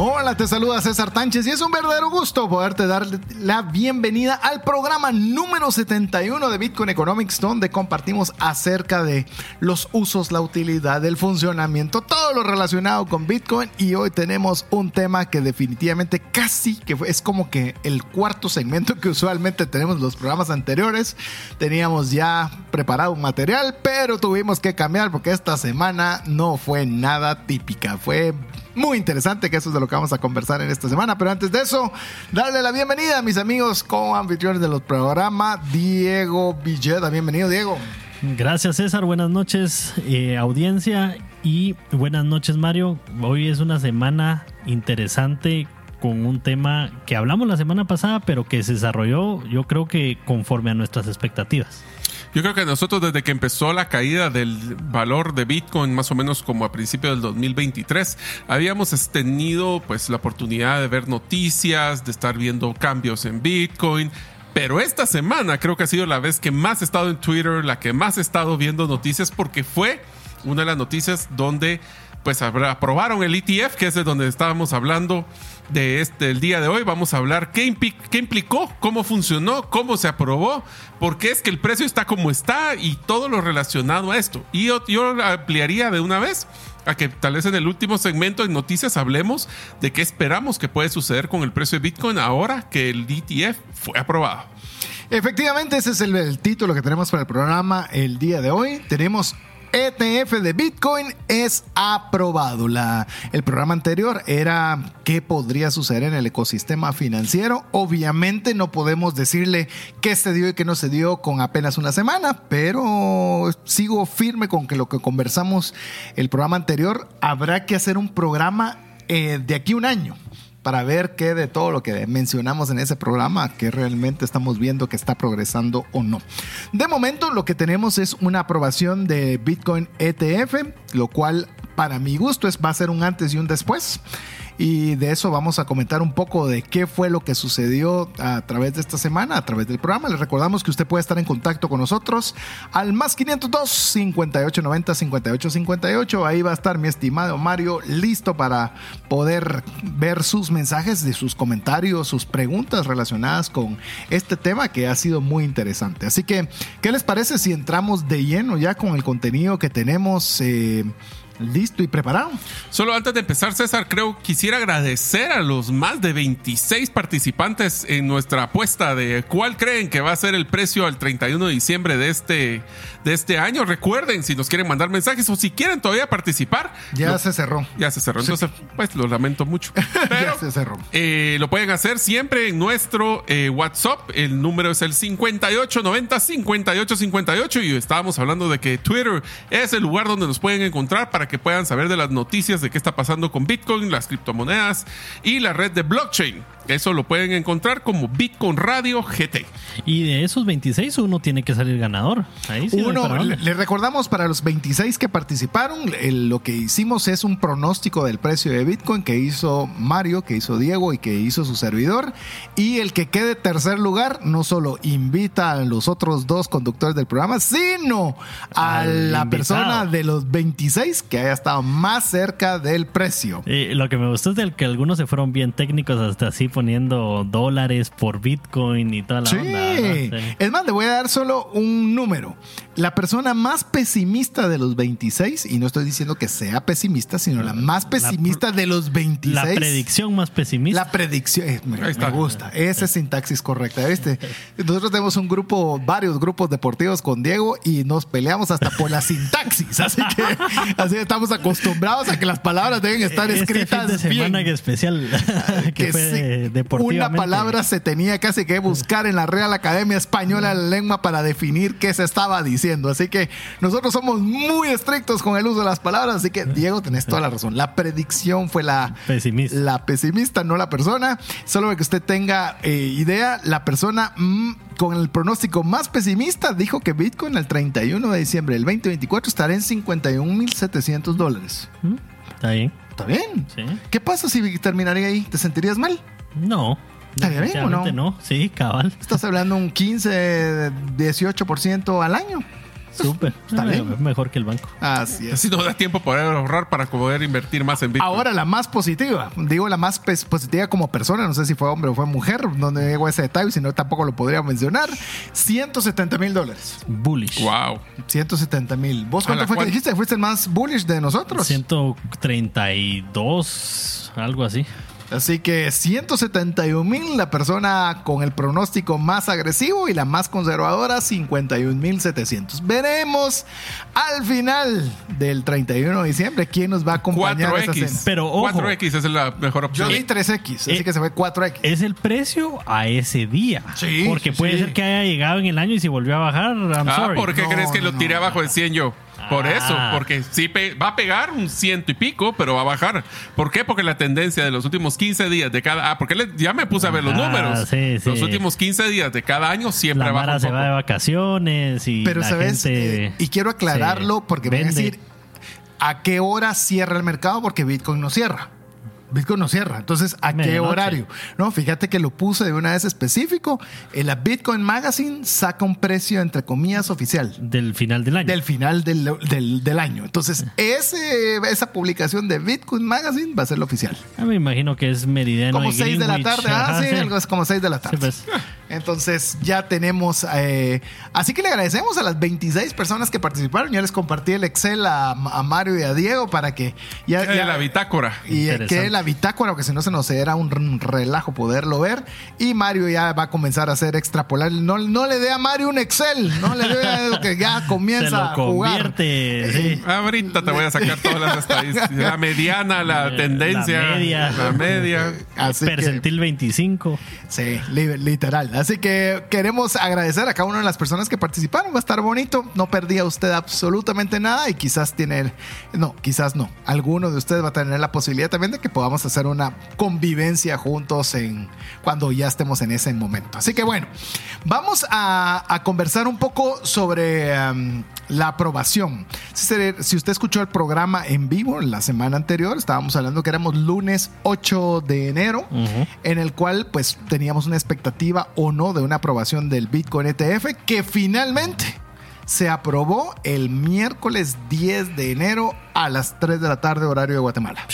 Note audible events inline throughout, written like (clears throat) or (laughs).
Hola, te saluda César Tánchez y es un verdadero gusto poderte dar la bienvenida al programa número 71 de Bitcoin Economics, donde compartimos acerca de los usos, la utilidad, el funcionamiento, todo lo relacionado con Bitcoin. Y hoy tenemos un tema que definitivamente casi que es como que el cuarto segmento que usualmente tenemos en los programas anteriores. Teníamos ya preparado un material, pero tuvimos que cambiar porque esta semana no fue nada típica, fue muy interesante, que eso es de lo que vamos a conversar en esta semana. Pero antes de eso, darle la bienvenida a mis amigos co-anfitriones de los programas, Diego Villeda. Bienvenido, Diego. Gracias, César. Buenas noches, eh, audiencia. Y buenas noches, Mario. Hoy es una semana interesante con un tema que hablamos la semana pasada, pero que se desarrolló, yo creo que conforme a nuestras expectativas. Yo creo que nosotros desde que empezó la caída del valor de Bitcoin, más o menos como a principios del 2023, habíamos tenido pues la oportunidad de ver noticias, de estar viendo cambios en Bitcoin. Pero esta semana creo que ha sido la vez que más he estado en Twitter, la que más he estado viendo noticias, porque fue una de las noticias donde pues aprobaron el ETF, que es de donde estábamos hablando de este el día de hoy. Vamos a hablar qué, qué, implicó, cómo funcionó, cómo se aprobó, por qué es que el precio está como está y todo lo relacionado a esto. Y yo, yo ampliaría de una vez a que tal vez en el último segmento de noticias hablemos de qué esperamos que puede suceder con el precio de Bitcoin ahora que el ETF fue aprobado. Efectivamente, ese es el, el título que tenemos para el programa el día de hoy. Tenemos ETF de Bitcoin es aprobado. La, el programa anterior era qué podría suceder en el ecosistema financiero. Obviamente no podemos decirle qué se dio y qué no se dio con apenas una semana, pero sigo firme con que lo que conversamos el programa anterior, habrá que hacer un programa eh, de aquí un año para ver qué de todo lo que mencionamos en ese programa, que realmente estamos viendo que está progresando o no. De momento lo que tenemos es una aprobación de Bitcoin ETF, lo cual para mi gusto es, va a ser un antes y un después y de eso vamos a comentar un poco de qué fue lo que sucedió a través de esta semana, a través del programa. Les recordamos que usted puede estar en contacto con nosotros al más 502 5890 5858. Ahí va a estar mi estimado Mario listo para poder ver sus mensajes, de sus comentarios, sus preguntas relacionadas con este tema que ha sido muy interesante. Así que, ¿qué les parece si entramos de lleno ya con el contenido que tenemos? Eh, listo y preparado. Solo antes de empezar, César, creo quisiera agradecer a los más de 26 participantes en nuestra apuesta de cuál creen que va a ser el precio al 31 de diciembre de este, de este año. Recuerden, si nos quieren mandar mensajes o si quieren todavía participar. Ya se cerró. Ya se cerró. Entonces, pues lo lamento mucho. (laughs) ya se cerró. Eh, lo pueden hacer siempre en nuestro eh, WhatsApp. El número es el 5890 5858 y estábamos hablando de que Twitter es el lugar donde nos pueden encontrar para que puedan saber de las noticias de qué está pasando con Bitcoin, las criptomonedas y la red de blockchain. Eso lo pueden encontrar como Bitcoin Radio GT. Y de esos 26 uno tiene que salir ganador. Ahí sí uno, le, recordamos para los 26 que participaron, lo que hicimos es un pronóstico del precio de Bitcoin que hizo Mario, que hizo Diego y que hizo su servidor. Y el que quede tercer lugar no solo invita a los otros dos conductores del programa, sino a la persona de los 26 que haya estado más cerca del precio. Y lo que me gustó es que algunos se fueron bien técnicos hasta así poniendo dólares por Bitcoin y toda la onda. Sí. Es más, le voy a dar solo un número. La persona más pesimista de los 26, y no estoy diciendo que sea pesimista, sino la más pesimista de los 26. La predicción más pesimista. La predicción, eh, me, gusta. Esa es sintaxis correcta, ¿viste? (laughs) Nosotros tenemos un grupo, varios grupos deportivos con Diego y nos peleamos hasta por la sintaxis. (laughs) Así que así estamos acostumbrados a que las palabras deben estar escritas. Este fin de semana bien. especial (laughs) que, fue una deportivamente. palabra se tenía casi que buscar en la Real Academia Española de la Lengua para definir qué se estaba diciendo. Así que nosotros somos muy estrictos con el uso de las palabras. Así que, Diego, tenés toda la razón. La predicción fue la Pesimista. la pesimista, no la persona. Solo para que usted tenga eh, idea, la persona mm, con el pronóstico más pesimista dijo que Bitcoin el 31 de diciembre del 2024 estará en 51.700 dólares. ¿Mm? Está bien. ¿Está bien? Sí. ¿Qué pasa si terminaría ahí? ¿Te sentirías mal? No. ¿Estaría bien o no? no? Sí, cabal. Estás hablando un 15, 18% al año. Súper. Está Ah, bien. Mejor que el banco. Así es. Así nos da tiempo para ahorrar para poder invertir más en Bitcoin. Ahora la más positiva, digo la más positiva como persona, no sé si fue hombre o fue mujer, donde llegó ese detalle, si no tampoco lo podría mencionar, 170 mil dólares. Bullish. Wow. 170 mil. ¿Vos A cuánto fue que dijiste? ¿Fuiste el más bullish de nosotros? 132, algo así. Así que 171 mil la persona con el pronóstico más agresivo y la más conservadora 51 mil 700. Veremos al final del 31 de diciembre quién nos va a acompañar a esa 4X. cena. Pero ojo. 4X es la mejor Yo opción. di 3X, así Eh, que se fue 4X. Es el precio a ese día. Sí, Porque puede sí. ser que haya llegado en el año y si volvió a bajar, I'm Ah, sorry. ¿por qué No, crees que no, lo tiré no. abajo de 100 yo? Por Ah. eso, porque sí pe- va a pegar un ciento y pico, pero va a bajar. ¿Por qué? Porque la tendencia de los últimos 15 días de cada... Ah, porque le- ya me puse a ver los Ah, números. sí, sí. Los últimos 15 días de cada año siempre La baja Mara un se va de vacaciones y Pero la sabes, gente Eh, y quiero aclararlo porque me van a decir a qué hora cierra el mercado porque Bitcoin no cierra. Bitcoin no cierra. Entonces, ¿a qué horario? No, fíjate que lo puse de una vez específico. En la Bitcoin Magazine saca un precio, entre comillas, oficial. del final del año. Del final del, del- del año. Entonces, ese, esa publicación de Bitcoin Magazine va a ser la oficial. Ah, me imagino que es meridiano. Como y 6 de la tarde. Ah, sí, algo es como 6 de la tarde. pues. Entonces ya tenemos. eh, así que le agradecemos a las 26 personas que participaron. Ya les compartí el Excel a, a Mario y a Diego para que ya. Eh, ya- la bitácora. y eh, que la bitácora, porque si no se nos era un relajo poderlo ver. Y Mario ya va a comenzar a hacer extrapolar. No, no le dé a Mario un Excel, no le dé a- que ya (laughs) Se comienza lo a jugar. convierte. sí. Ahorita te voy a sacar todas las estadísticas. La mediana, la Eh, tendencia. la media. La media. Así que- Percentil 25. Sí, li- literal. Así que queremos agradecer a cada una de las personas que participaron. Va a estar bonito. No perdía usted absolutamente nada y quizás tiene, no, quizás no. Alguno de ustedes va a tener la posibilidad también de que podamos hacer una convivencia juntos en cuando ya estemos en ese momento. Así que bueno, vamos a, a conversar un poco sobre um, la aprobación. Si, usted escuchó el programa en vivo la semana anterior, estábamos hablando que éramos lunes 8 de enero en el cual pues teníamos una expectativa o no de una aprobación del Bitcoin ETF que finalmente se aprobó el miércoles 10 de enero a las 3 de la tarde horario de Guatemala.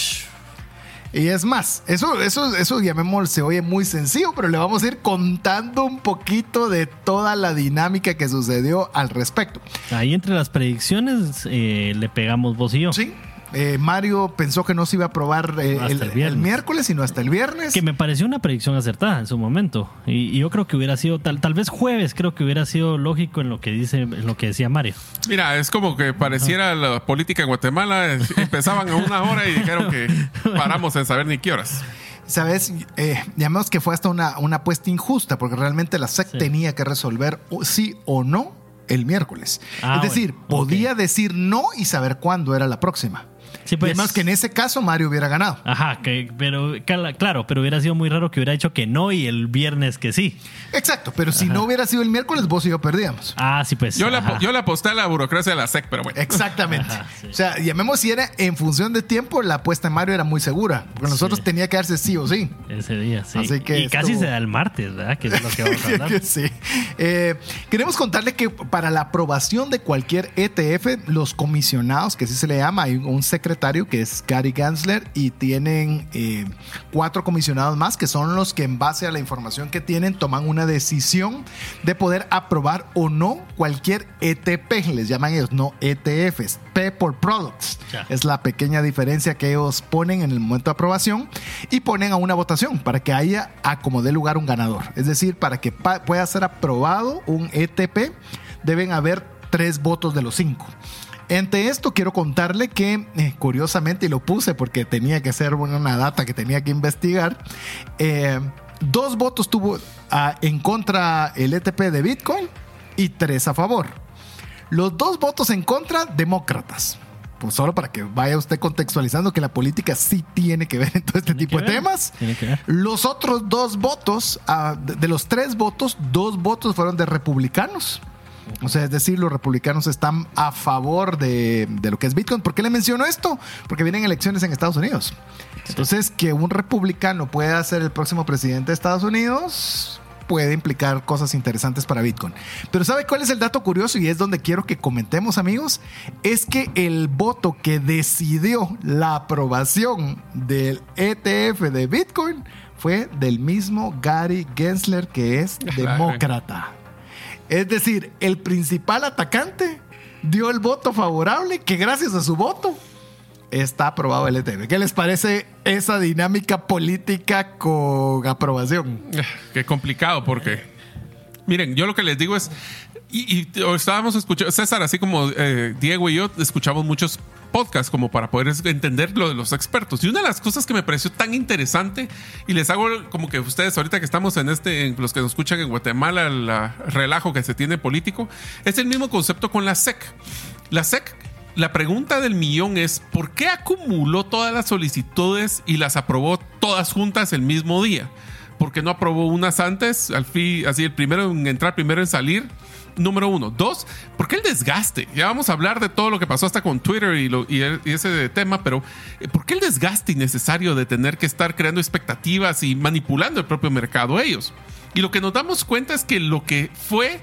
Y es más, eso, eso, eso llamémoslo, se oye muy sencillo, pero le vamos a ir contando un poquito de toda la dinámica que sucedió al respecto. Ahí entre las predicciones eh, le pegamos vos y yo. Sí, eh, Mario pensó que no se iba a aprobar eh, Hasta el, el viernes. el miércoles, sino hasta el viernes. Que me pareció una predicción acertada en su momento. Y, y yo creo que hubiera sido, tal, tal vez jueves, creo que hubiera sido lógico en lo que dice, en lo que decía Mario. Mira, es como que pareciera la política en Guatemala. Empezaban a una hora y dijeron que (laughs) paramos en saber ni qué horas. Sabes, eh, llamemos que fue hasta una, una apuesta injusta, porque realmente la SEC Sí. tenía que resolver o- sí o no el miércoles. Ah, es decir, bueno, podía decir no y saber cuándo era la próxima. Sí, y pues. además que en ese caso Mario hubiera ganado. Ajá, que, pero claro, pero hubiera sido muy raro que hubiera dicho que no y el viernes que sí. Exacto, pero si no hubiera sido el miércoles, vos y yo perdíamos. Ah, sí, pues. Yo le, ajá. yo le aposté a la burocracia de la SEC, pero bueno. Exactamente. Ajá, sí. O sea, llamemos si era en función de tiempo, la apuesta en Mario era muy segura. Porque nosotros Sí. tenía que darse sí o sí. Ese día, sí. Así que y casi se da el martes, ¿verdad? Que es lo que vamos a (laughs) hablar. Sí. Eh, queremos contarle que para la aprobación de cualquier ETF, los comisionados, que así se le llama, hay un secretario que es Gary Gansler y tienen eh, cuatro comisionados más que son los que en base a la información que tienen toman una decisión de poder aprobar o no cualquier ETP, les llaman ellos, no ETFs, P por Products. Ya. Es la pequeña diferencia que ellos ponen en el momento de aprobación y ponen a una votación para que haya a como dé lugar un ganador. Es decir, para que pueda ser aprobado un ETP, deben haber tres votos de los cinco. Ante esto quiero contarle que, eh, curiosamente, y lo puse porque tenía que ser una data que tenía que investigar, eh, dos votos tuvo ah, en contra el ETP de Bitcoin y tres a favor. Los dos votos en contra, demócratas. Pues solo para que vaya usted contextualizando que la política sí tiene que ver en todo este Tiene tipo de ver, temas. tiene que ver. Los otros dos votos, ah, de, de los tres votos, dos votos fueron de republicanos. O sea, es decir, los republicanos están a favor de, de lo que es Bitcoin. ¿Por qué le menciono esto? Porque vienen elecciones en Estados Unidos. Entonces, que un republicano pueda ser el próximo presidente de Estados Unidos puede implicar cosas interesantes para Bitcoin. Pero ¿sabe cuál es el dato curioso? Y es donde quiero que comentemos, amigos. Es que el voto que decidió la aprobación del ETF de Bitcoin fue del mismo Gary Gensler, que es demócrata. Es decir, el principal atacante dio el voto favorable que gracias a su voto está aprobado el ETF. ¿Qué les parece esa dinámica política con aprobación? Qué complicado porque, miren, yo lo que les digo es, y, y estábamos escuchando, César, así como eh, Diego y yo, escuchamos muchos podcasts como para poder entender lo de los expertos. Y una de las cosas que me pareció tan interesante, y les hago como que ustedes ahorita que estamos en este, en los que nos escuchan en Guatemala, el relajo que se tiene político, es el mismo concepto con la SEC. La SEC la pregunta del millón es, ¿por qué acumuló todas las solicitudes y las aprobó todas juntas el mismo día? ¿Por qué no aprobó unas antes? Al fin, así el primero en entrar, primero en salir. Número uno. Dos, ¿por qué el desgaste? Ya vamos a hablar de todo lo que pasó hasta con Twitter y, ese tema, pero eh, ¿por qué el desgaste innecesario de tener que estar creando expectativas y manipulando el propio mercado ellos? Y lo que nos damos cuenta es que lo que fue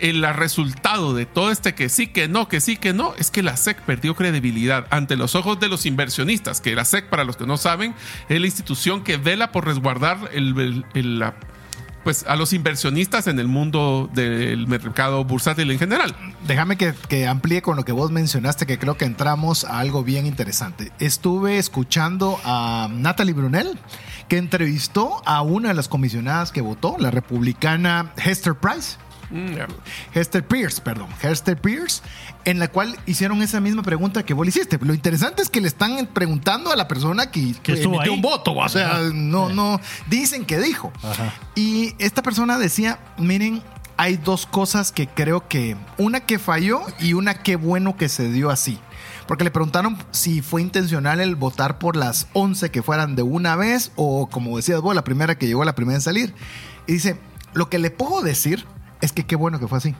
el resultado de todo este que sí, que no, que sí, que no, es que la SEC perdió credibilidad ante los ojos de los inversionistas, que la SEC, para los que no saben, es la institución que vela por resguardar el- el- la- pues, a los inversionistas en el mundo del mercado bursátil en general. Déjame que, que amplíe con lo que vos mencionaste, que creo que entramos a algo bien interesante. Estuve escuchando a Natalie Brunel, que entrevistó a una de las comisionadas que votó, la republicana Hester Price. Mm. Hester Pierce, perdón, Hester Pierce, en la cual hicieron esa misma pregunta que vos le hiciste. Lo interesante es que le están preguntando a la persona que, Que estuvo emitió ahí. un voto, o sea, no, no, dicen que dijo. Ajá. Y esta persona decía, miren, hay dos cosas que creo que, una que falló y una que bueno que se dio así. Porque le preguntaron si fue intencional el votar por las 11 que fueran de una vez o como decías vos, la primera que llegó, la primera en salir. Y dice, lo que le puedo decir es que qué bueno que fue así.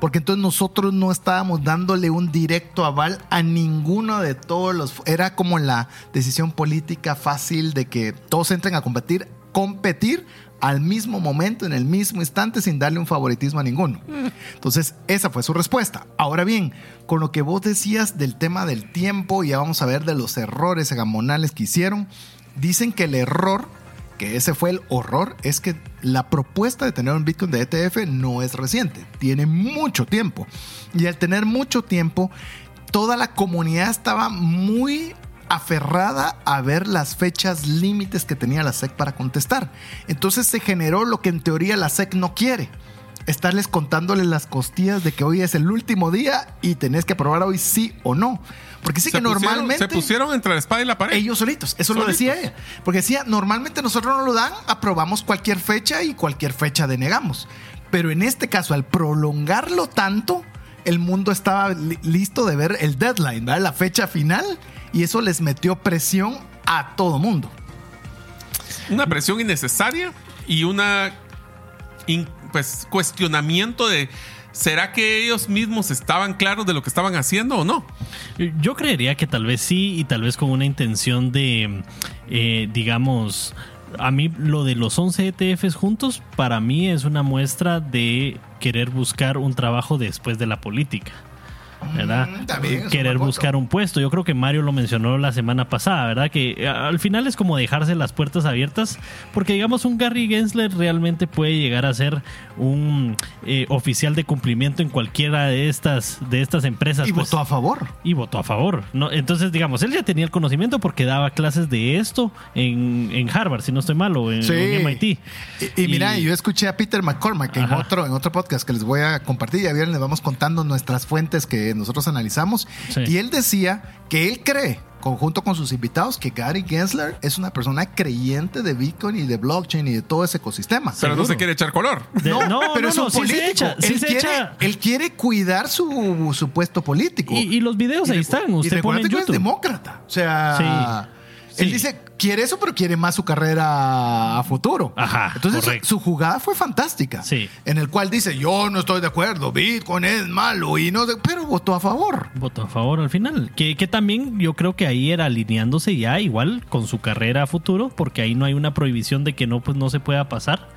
Porque entonces nosotros no estábamos dándole un directo aval a ninguno de todos los... Era como la decisión política fácil de que todos entren a competir, competir al mismo momento, en el mismo instante, sin darle un favoritismo a ninguno. Entonces, esa fue su respuesta. Ahora bien, con lo que vos decías del tema del tiempo, y ya vamos a ver de los errores gamonales que hicieron, dicen que el error que ese fue el horror, es que la propuesta de tener un Bitcoin de ETF no es reciente, tiene mucho tiempo. Y al tener mucho tiempo, toda la comunidad estaba muy aferrada a ver las fechas límites que tenía la SEC para contestar. Entonces se generó lo que en teoría la SEC no quiere. Estarles contándoles las costillas de que hoy es el último día y tenés que aprobar hoy sí o no. Porque sí que pusieron- normalmente... Se pusieron entre la espada y la pared. Ellos solitos, eso lo decía ella. Porque decía, normalmente nosotros no lo dan, aprobamos cualquier fecha y cualquier fecha denegamos. Pero en este caso, al prolongarlo tanto, el mundo estaba li- listo de ver el deadline, ¿verdad? la fecha final, y eso les metió presión a todo mundo. una presión innecesaria y una in- pues cuestionamiento de ¿será que ellos mismos estaban claros de lo que estaban haciendo o no? Yo creería que tal vez sí y tal vez con una intención de, eh, digamos, a mí lo de los 11 ETFs juntos, para mí es una muestra de querer buscar un trabajo después de la política. ¿Verdad? Mm, un Querer buscar un puesto. Yo creo que Mario lo mencionó la semana pasada, ¿verdad? Que eh, al final es como dejarse las puertas abiertas, porque digamos un Gary Gensler realmente puede llegar a ser un eh, oficial de cumplimiento en cualquiera de estas, de estas empresas. Y pues votó a favor. y votó a favor. ¿no? Entonces, digamos, él ya tenía el conocimiento porque daba clases de esto en, en Harvard, si no estoy mal, o en, Sí. en MIT. Y, y mira, yo escuché a Peter McCormack en Ajá. otro, en otro podcast que les voy a compartir. Ya vieron, les vamos contando nuestras fuentes que nosotros analizamos. Sí. Y él decía que él cree, conjunto con sus invitados, que Gary Gensler es una persona creyente de Bitcoin y de blockchain y de todo ese ecosistema. Pero no se quiere echar color. De- no, no, pero no, es no, un sí se político. echa, sí él, se quiere, echa. él quiere cuidar su, su puesto político. Y, y los videos ahí están. recu- y Usted pone en que es YouTube. demócrata. O sea, Sí, él sí. dice, quiere eso, pero quiere más su carrera a futuro. Ajá, Entonces, su, jugada fue fantástica. Sí. En el cual dice, yo no estoy de acuerdo, Bitcoin es malo, y no sé", pero votó a favor. Votó a favor al final. Que, que también yo creo que ahí era alineándose ya igual con su carrera a futuro, porque ahí no hay una prohibición de que no, pues, no se pueda pasar.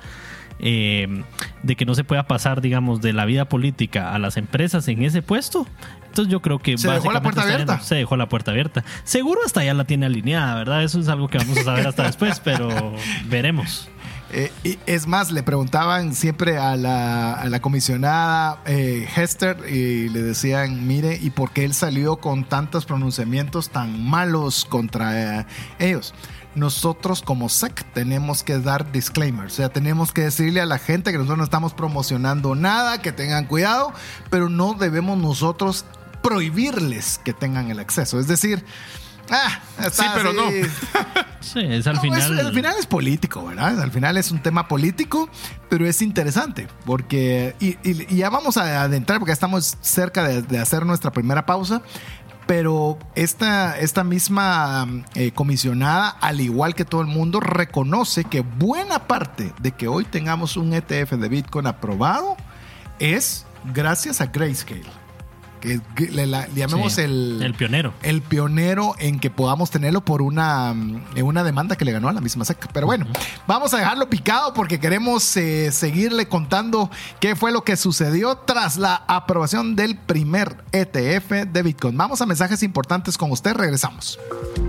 eh, de que no se pueda pasar, digamos, de la vida política a las empresas en ese puesto. Entonces yo creo que Se dejó la puerta abierta. se dejó la puerta abierta. Seguro hasta ya la tiene alineada, ¿verdad? Eso es algo que vamos a saber hasta después, (laughs) pero veremos. Eh, y es más, le preguntaban siempre a la, a la comisionada eh, Hester y le decían, mire, ¿y por qué él salió con tantos pronunciamientos tan malos contra eh, ellos? Nosotros como SEC tenemos que dar disclaimers, o sea, tenemos que decirle a la gente que nosotros no estamos promocionando nada, que tengan cuidado, pero no debemos nosotros prohibirles que tengan el acceso. Es decir, ah, está Sí, pero no. (laughs) Sí, es al No, final. es- al final es político, ¿verdad? Al final es un tema político, pero es interesante porque, y, y- y ya vamos a adentrar porque ya estamos cerca de, de hacer nuestra primera pausa, pero esta, esta misma eh, comisionada, al igual que todo el mundo, reconoce que buena parte de que hoy tengamos un ETF de Bitcoin aprobado es gracias a Grayscale. Que que le, la- le llamemos Sí, el, el pionero. el pionero en que podamos tenerlo por una, mm, en una demanda que le ganó a la misma SEC. Pero bueno, vamos a dejarlo picado porque queremos eh, seguirle contando qué fue lo que sucedió tras la aprobación del primer ETF de Bitcoin. Vamos a mensajes importantes con usted, regresamos.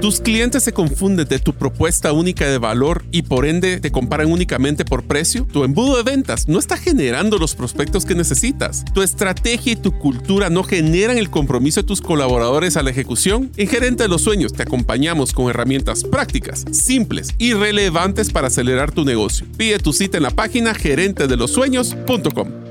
Tus clientes se confunden de tu propuesta única de valor y por ende te comparan únicamente por precio. Tu embudo de ventas no está generando los prospectos que necesitas. Tu estrategia y tu cultura no generan el compromiso de tus colaboradores a la ejecución. En Gerente de los Sueños te acompañamos con herramientas prácticas, simples y relevantes para acelerar tu negocio. Pide tu cita en la página gerentedelosueños.com.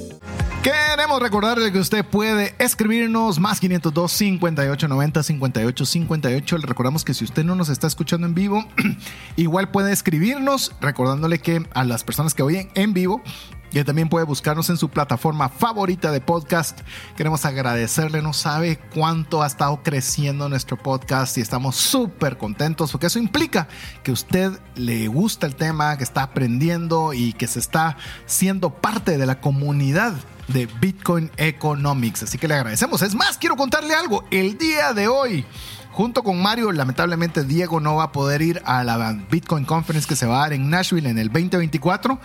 Queremos recordarle que usted puede escribirnos más 502 58 90 58 58. Le recordamos que si usted no nos está escuchando en vivo, (clears throat) igual puede escribirnos, recordándole que a las personas que oyen en vivo, que también puede buscarnos en su plataforma favorita de podcast. Queremos agradecerle, no sabe cuánto ha estado creciendo nuestro podcast y estamos súper contentos porque eso implica que usted le gusta el tema, que está aprendiendo y que se está siendo parte de la comunidad de Bitcoin Economics. Así que le agradecemos. Es más, quiero contarle algo. El día de hoy, junto con Mario, lamentablemente Diego no va a poder ir a la Bitcoin Conference que se va a dar en Nashville en el 2024,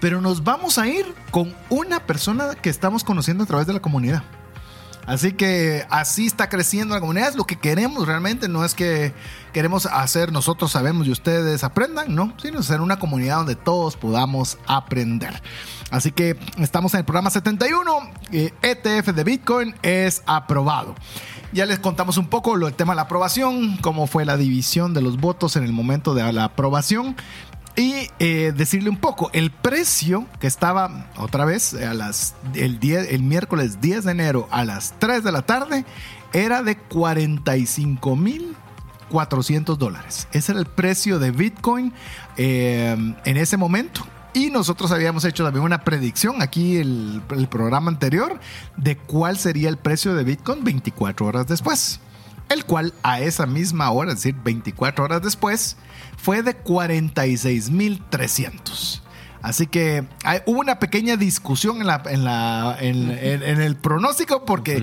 pero nos vamos a ir con una persona que estamos conociendo a través de la comunidad. Así que así está creciendo la comunidad. Es lo que queremos realmente. No es que queremos hacer nosotros sabemos y ustedes aprendan, no, sino ser una comunidad donde todos podamos aprender. Así que estamos en el programa 71. eh, ETF de Bitcoin es aprobado. Ya les contamos un poco lo, el tema de la aprobación, cómo fue la división de los votos en el momento de la aprobación. Y eh, decirle un poco, el precio que estaba otra vez a las, el, 10 el miércoles 10 de enero a las 3 de la tarde era de 45 mil 400 dólares. Ese era el precio de Bitcoin eh, en ese momento. Y nosotros habíamos hecho también una predicción aquí el, el programa anterior de cuál sería el precio de Bitcoin 24 horas después. el cual a esa misma hora, es decir, 24 horas después, fue de 46.300. Así que hay- hubo una pequeña discusión en, la, en, la, en, en- en el pronóstico porque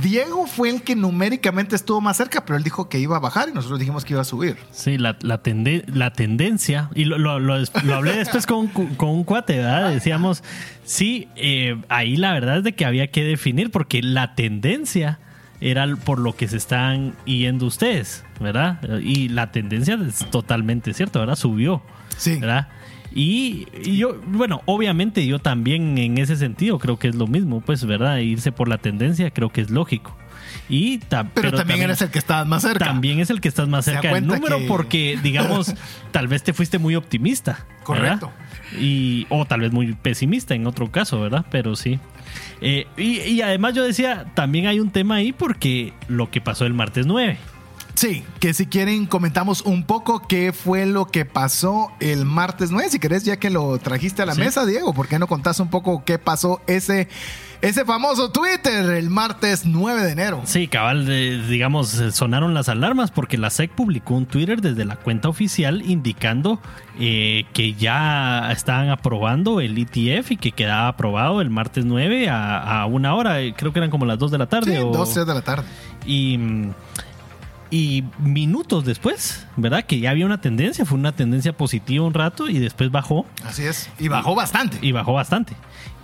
Diego fue el que numéricamente estuvo más cerca, pero él dijo que iba a bajar y nosotros dijimos que iba a subir. Sí, la, la, tende- la tendencia, y lo, lo- lo- lo hablé después con, con un cuate, ¿verdad? Decíamos, sí, eh, ahí la verdad es de que había que definir, porque la tendencia era por lo que se están yendo ustedes, ¿verdad? Y la tendencia es totalmente cierto, ¿verdad? Subió, Sí. ¿verdad? Y, y yo, bueno, obviamente yo también en ese sentido creo que es lo mismo, pues, ¿verdad? Irse por la tendencia creo que es lógico. Y ta- Pero, también, eres el que estaba más cerca. también es el que estás más cerca del número que- porque, (laughs) digamos, tal vez te fuiste muy optimista. ¿verdad? Correcto. Y, o tal vez muy pesimista en otro caso, ¿verdad? Pero sí. Eh, y, y además yo decía, también hay un tema ahí porque lo que pasó el martes 9. Sí, que si quieren comentamos un poco qué fue lo que pasó el martes 9. Si querés, ya que lo trajiste a la Sí. mesa, Diego, ¿por qué no contás un poco qué pasó ese, ese famoso Twitter el martes 9 de enero? Sí, cabal, eh, digamos, eh, sonaron las alarmas porque la SEC publicó un Twitter desde la cuenta oficial indicando eh, que ya estaban aprobando el ETF y que quedaba aprobado el martes 9 a, a una hora, eh, creo que eran como las 2 de la tarde. Sí, o- 12 de la tarde. y, y minutos después, ¿verdad? Que ya había una tendencia, fue una tendencia positiva un rato y después bajó Así es. Y bajó bastante. y bajó bastante.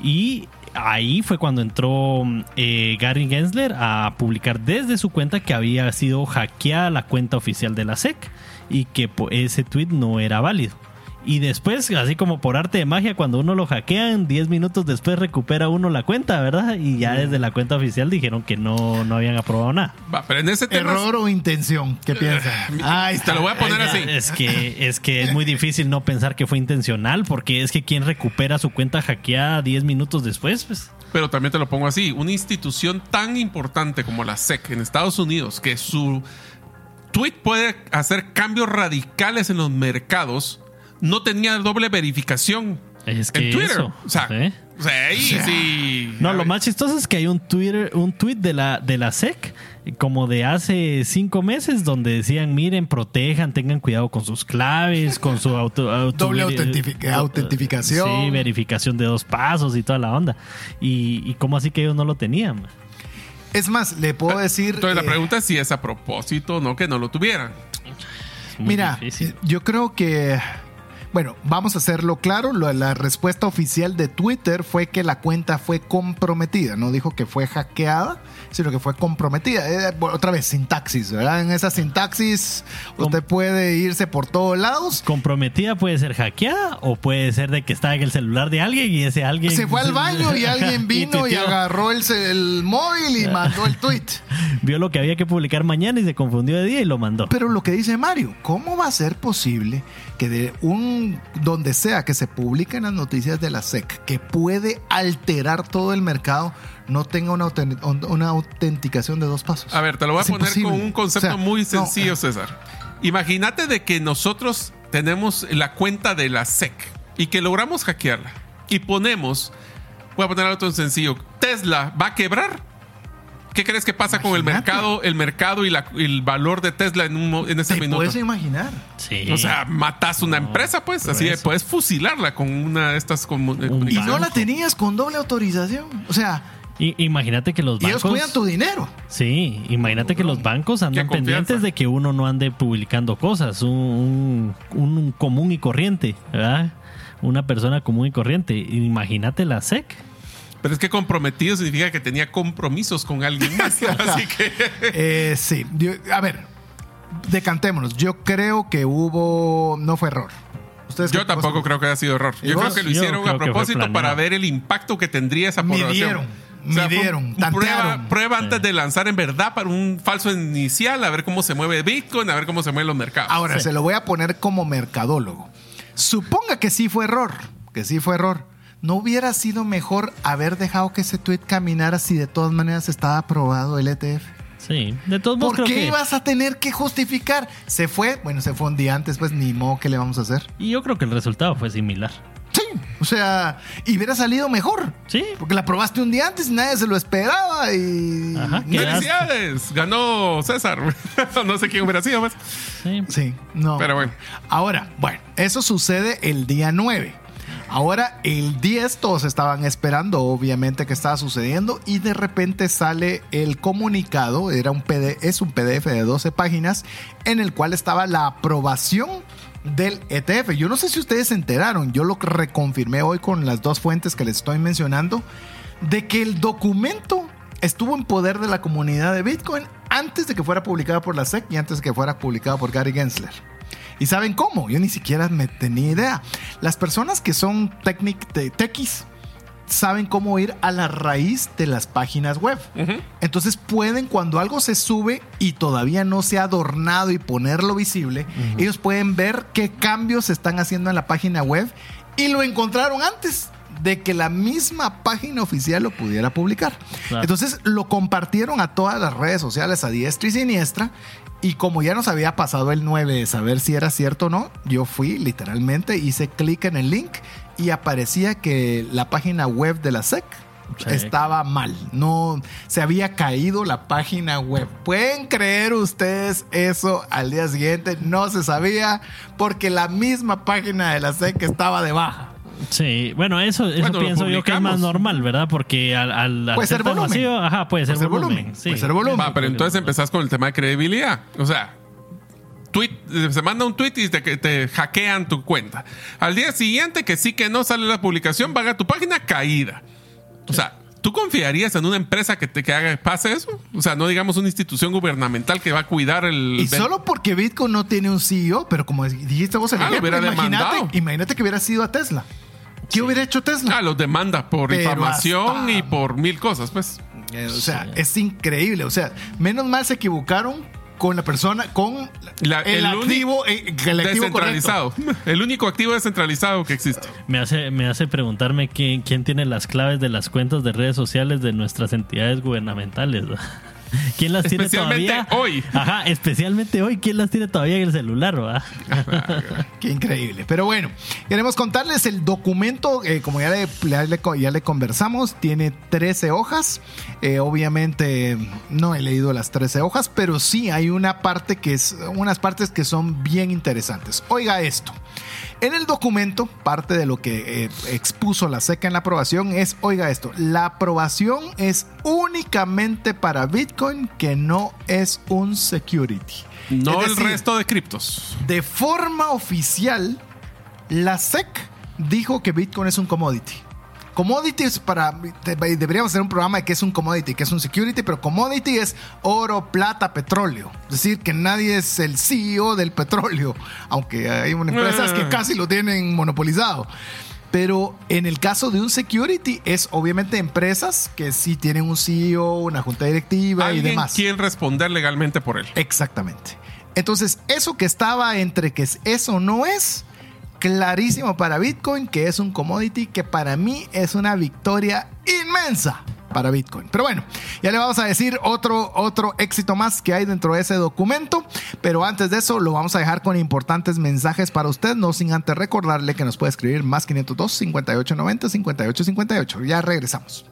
Y ahí fue cuando entró eh, Gary Gensler a publicar desde su cuenta que había sido hackeada la cuenta oficial de la SEC y que ese tweet no era válido. Y después, así como por arte de magia, cuando uno lo hackean, 10 minutos después recupera uno la cuenta, ¿verdad? Y ya desde la cuenta oficial dijeron que no, no habían aprobado nada. Va, pero en ese tema. ¿Error o intención? ¿Qué piensan? (laughs) Ay, Te lo voy a poner Ay, así. Es que, es que es muy difícil no pensar que fue intencional, porque es que quien recupera su cuenta hackeada 10 minutos después, pues. Pero también te lo pongo así: una institución tan importante como la SEC en Estados Unidos, que su tweet puede hacer cambios radicales en los mercados, no tenía doble verificación Es que en Twitter. eso, o, sea, ¿sí? o sea, ahí sí. No, lo más chistoso es que hay un Twitter, un tweet de la, de la SEC, como de hace cinco meses, donde decían, miren, protejan, tengan cuidado con sus claves, con su auto, (laughs) auto- Doble veri- autentific- autentificación. Sí, verificación de dos pasos y toda la onda. Y, y cómo así que ellos no lo tenían. Es más, le puedo decir. Entonces la eh, pregunta es si es a propósito o no que no lo tuvieran. Mira, difícil. yo creo que, bueno, vamos a hacerlo claro. La respuesta oficial de Twitter fue que la cuenta fue comprometida. No dijo que fue hackeada, sino que fue comprometida. Eh, bueno, otra vez, sintaxis, ¿verdad? En esa sintaxis usted puede irse por todos lados. Comprometida puede ser hackeada o puede ser de que está en el celular de alguien y ese alguien Se fue al baño y (laughs) alguien vino y, agarró el, el móvil y mandó el tweet. (laughs) Vio lo que había que publicar mañana y se confundió de día y lo mandó. Pero lo que dice Mario, ¿cómo va a ser posible que de un donde sea que se publiquen las noticias de la SEC que puede alterar todo el mercado no tenga una, una autenticación de dos pasos? A ver, te lo voy a Es poner imposible. con un concepto O sea, muy no, sencillo, César. Imagínate de que nosotros tenemos la cuenta de la SEC y que logramos hackearla y ponemos, voy a poner algo tan sencillo, Tesla va a quebrar. ¿Qué crees que pasa con el mercado, el mercado y la- el valor de Tesla en, un, mo- en ese ¿Te minuto? puedes imaginar? Sí. O sea, matas una No, empresa, pues, así de- eso. puedes fusilarla con una de estas comu- Y eh, no la tenías con doble autorización. O sea, imagínate que los y ellos bancos. cuidan tu dinero. Sí, imagínate que los bancos andan pendientes de que uno no ande publicando cosas. Un, un- un común y corriente, ¿verdad? Una persona común y corriente. Imagínate la SEC. Pero es que comprometido significa que tenía compromisos con alguien más. así que. (laughs) Eh, sí, Yo- a ver, decantémonos. Yo creo que hubo, no fue error. ¿Ustedes Yo tampoco creo que haya sido error. ¿Y Yo vos? creo que lo hicieron a propósito para ver el impacto que tendría esa población. Midieron, fue midieron, prueba, tantearon. prueba antes de lanzar en verdad para un falso inicial, a ver cómo se mueve Bitcoin, a ver cómo se mueven los mercados. Ahora, Sí. se lo voy a poner como mercadólogo. Suponga que sí fue error, que sí fue error. ¿No hubiera sido mejor haber dejado que ese tweet caminara si de todas maneras estaba aprobado el ETF? Sí, de todos modos ¿Por creo qué que. ibas a tener que justificar? Se fue, bueno, se fue un día antes, pues ni modo, ¿qué le vamos a hacer? Y yo creo que el resultado fue similar. Sí, o sea, y hubiera salido mejor. Sí. Porque la probaste un día antes y nadie se lo esperaba y... Ajá, ¡Felicidades! Ganó César. (laughs) no sé quién hubiera sido, pues. Sí. Sí, no. Pero bueno. Ahora, bueno, eso sucede el día 9. Ahora, el 10 todos estaban esperando, obviamente, que estaba sucediendo y de repente sale el comunicado, era un PD, es un PDF de 12 páginas en el cual estaba la aprobación del ETF. Yo no sé si ustedes se enteraron, yo lo reconfirmé hoy con las dos fuentes que les estoy mencionando, de que el documento estuvo en poder de la comunidad de Bitcoin antes de que fuera publicado por la SEC y antes de que fuera publicado por Gary Gensler. ¿Y saben cómo? Yo ni siquiera me tenía idea. Las personas que son técnic- te- techies saben cómo ir a la raíz de las páginas web. Entonces pueden, cuando algo se sube y todavía no se ha adornado y ponerlo visible, ellos pueden ver qué cambios se están haciendo en la página web y lo encontraron antes de que la misma página oficial lo pudiera publicar. Claro. Entonces lo compartieron a todas las redes sociales a diestra y siniestra. Y como ya nos había pasado el 9 de saber si era cierto o no, yo fui literalmente, hice clic en el link y aparecía que la página web de la SEC estaba mal. No se había caído la página web. ¿Pueden creer ustedes eso al día siguiente? No se sabía porque la misma página de la SEC estaba de baja. Sí, bueno, eso, eso Bueno, lo pienso yo que es más normal, ¿verdad? Porque al, al, al Puede ser volumen. ajá, puede ser Puede volumen. volumen, sí. puede ser volumen. Va, pero entonces empezás con el tema de credibilidad. O sea, tweet, se manda un tweet y te, que te hackean tu cuenta. Al día siguiente, que sí que no sale la publicación, va a tu página caída. O sea, ¿tú confiarías en una empresa que te que haga pase eso? O sea, no digamos una institución gubernamental que va a cuidar el. Y solo porque Bitcoin no tiene un CEO, pero como dijiste vos, el Ah, lo ejemplo, hubiera imagínate, demandado. imagínate que hubiera sido a Tesla. ¿Qué hubiera hecho Tesla? Ah, los demanda por Pero difamación hasta- y por mil cosas, pues. Eh, o sea, es increíble. O sea, menos mal se equivocaron con la persona, con La- el, activo, eh, el activo correcto. Descentralizado. (laughs) El único activo descentralizado que existe. Me hace, me hace preguntarme quién, quién tiene las claves de las cuentas de redes sociales de nuestras entidades gubernamentales. ¿Quién las tiene Especialmente todavía? hoy. Ajá, especialmente hoy. ¿Quién las tiene todavía en el celular? ¿va? (laughs) Qué increíble. Pero bueno, queremos contarles el documento, eh, como ya le, ya, le, ya le conversamos, tiene 13 hojas. Eh, obviamente no he leído las 13 hojas, pero sí hay una parte que es, unas partes que son bien interesantes. Oiga esto. En el documento, parte de lo que eh, expuso la SECA en la aprobación es, oiga esto, la aprobación es únicamente para Bitcoin que no es un security. No Es el resto de criptos. de forma oficial, la SEC dijo que Bitcoin es un commodity. Commodity es para. de- Deberíamos hacer un programa de qué es un commodity, que es un security, pero commodity es oro, plata, petróleo. Es decir, que nadie es el CEO del petróleo, aunque hay unas empresas que Eh. casi lo tienen monopolizado. Pero en el caso de un security, es obviamente empresas que sí tienen un CEO, una junta directiva y demás. quiere responder legalmente por él. Exactamente. Entonces, eso que estaba entre que es- eso no es clarísimo para Bitcoin, que es un commodity que para mí es una victoria inmensa para Bitcoin. Pero bueno, ya le vamos a decir otro, otro éxito más que hay dentro de ese documento. Pero antes de eso, lo vamos a dejar con importantes mensajes para usted, no sin antes recordarle que nos puede escribir más 502 5890 5858. Ya regresamos.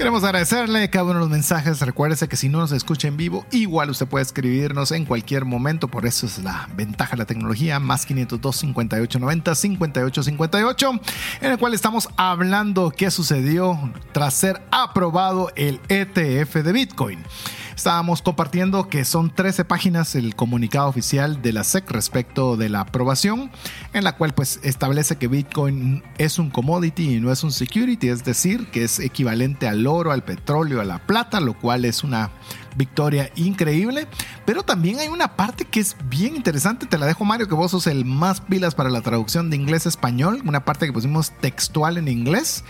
Queremos agradecerle cada uno de los mensajes. Recuérdese que si no nos escucha en vivo, igual usted puede escribirnos en cualquier momento. Por eso es la ventaja de la tecnología. Más 502 5890 5858, en el cual estamos hablando qué sucedió tras ser aprobado el ETF de Bitcoin. Estábamos compartiendo que son 13 páginas el comunicado oficial de la SEC respecto de la aprobación, en la cual pues establece que Bitcoin es un commodity y no es un security, es decir, que es equivalente al oro, al petróleo, a la plata, lo cual es una victoria increíble. Pero también hay una parte que es bien interesante. Te la dejo, Mario, que vos sos el más pilas para la traducción de inglés a español. Una parte que pusimos textual en inglés.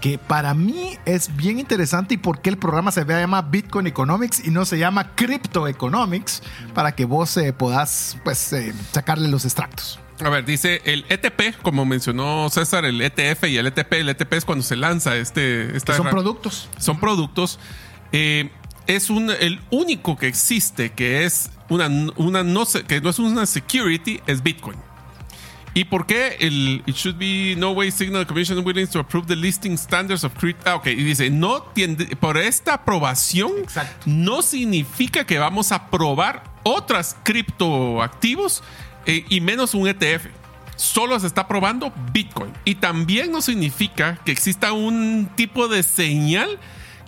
Que para mí es bien interesante y por qué el programa se llama Bitcoin Economics y no se llama Crypto Economics. Para que vos eh, puedas pues, eh, sacarle los extractos. A ver, dice el ETP, como mencionó César, el ETF y el ETP. El ETP es cuando se lanza este. Esta son productos. Son productos. Eh, es un, el único que existe que es una, una no, que no es una security es Bitcoin. ¿Y por qué el it should be no way signal commission willing to approve the listing standards of crypto? Ah, ok, y dice, no tiende, por esta aprobación no significa que vamos a aprobar otras criptoactivos eh, y menos un ETF. Solo se está aprobando Bitcoin. Y también no significa que exista un tipo de señal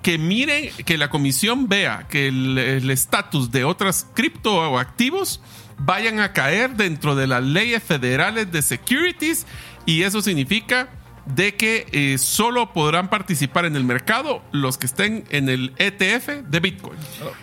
que mire, que la comisión vea que el estatus de otras criptoactivos vayan a caer dentro de las leyes federales de securities y eso significa de que eh, solo podrán participar en el mercado los que estén en el ETF de Bitcoin.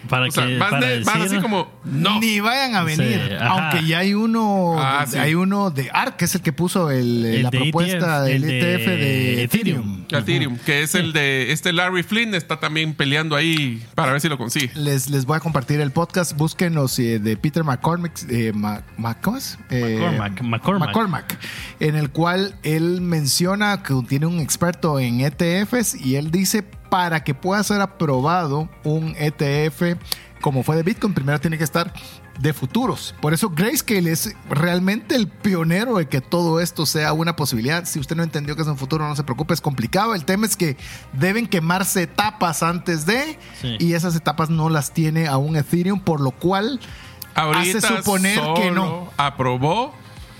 Para que, van, así como no. Ni vayan a venir. aunque ya hay uno, ah, hay uno de ARK, que es el que puso el, la propuesta del ETF de, Ethereum. Ethereum, que es el de este Larry Flynn, está también peleando ahí para ver si lo consigue. Les, les voy a compartir el podcast. Búsquenos eh, de Peter McCormick, eh, ¿cómo es? McCormack, McCormack. McCormack, en el cual él menciona que tiene un experto en ETFs y él dice para que pueda ser aprobado un ETF como fue de Bitcoin, primero tiene que estar de futuros. Por eso Grayscale es realmente el pionero de que todo esto sea una posibilidad. Si usted no entendió que es un futuro, no se preocupe, es complicado. El tema es que deben quemarse etapas antes de y esas etapas no las tiene aún Ethereum, por lo cual hace suponer que no. Aprobó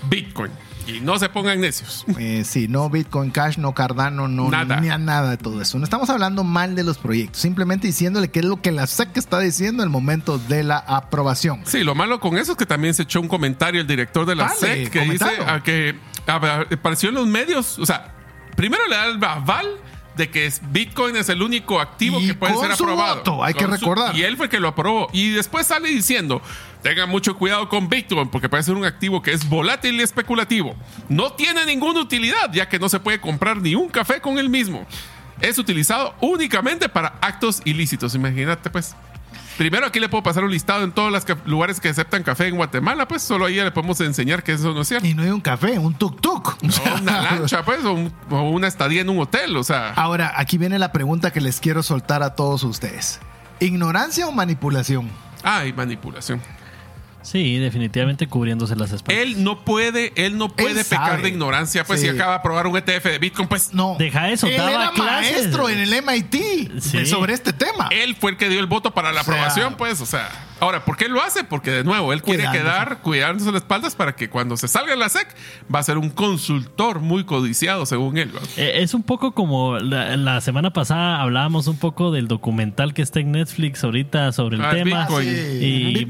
Bitcoin. Y no se pongan necios. Eh, sí, no Bitcoin Cash, no Cardano, no nada. ni a nada de todo eso. No estamos hablando mal de los proyectos, simplemente diciéndole qué es lo que la SEC está diciendo en el momento de la aprobación. Sí, lo malo con eso es que también se echó un comentario el director de la SEC que dice a que apareció en los medios, o sea, primero le da el aval de que Bitcoin es el único activo que puede ser aprobado. hay que recordar. y él fue el que lo aprobó. Y después sale diciendo, tengan mucho cuidado con Bitcoin porque puede ser un activo que es volátil y especulativo. No tiene ninguna utilidad ya que no se puede comprar ni un café con el mismo. Es utilizado únicamente para actos ilícitos. Imagínate pues. Primero aquí le puedo pasar un listado en todos los lugares que aceptan café en Guatemala, pues solo ahí le podemos enseñar que eso no es cierto. Y no hay un café, un tuk-tuk. (laughs) una lancha, pues, o, una estadía en un hotel, o sea. Ahora, aquí viene la pregunta que les quiero soltar a todos ustedes. ¿Ignorancia o manipulación? Ah, manipulación. Sí, definitivamente cubriéndose las espaldas. Él no puede, él no puede pecar de ignorancia, pues si acaba de aprobar un ETF de Bitcoin, pues no. Deja eso, él era maestro en el MIT sobre este tema. Él fue el que dio el voto para la aprobación, pues, o sea. Ahora, ¿por qué lo hace? Porque de nuevo, él quiere quedar cuidándose las espaldas para que cuando se salga de la SEC va a ser un consultor muy codiciado, según él. Eh, es un poco como la, semana pasada hablábamos un poco del documental que está en Netflix ahorita sobre el ah, tema. Bitcoin. Y,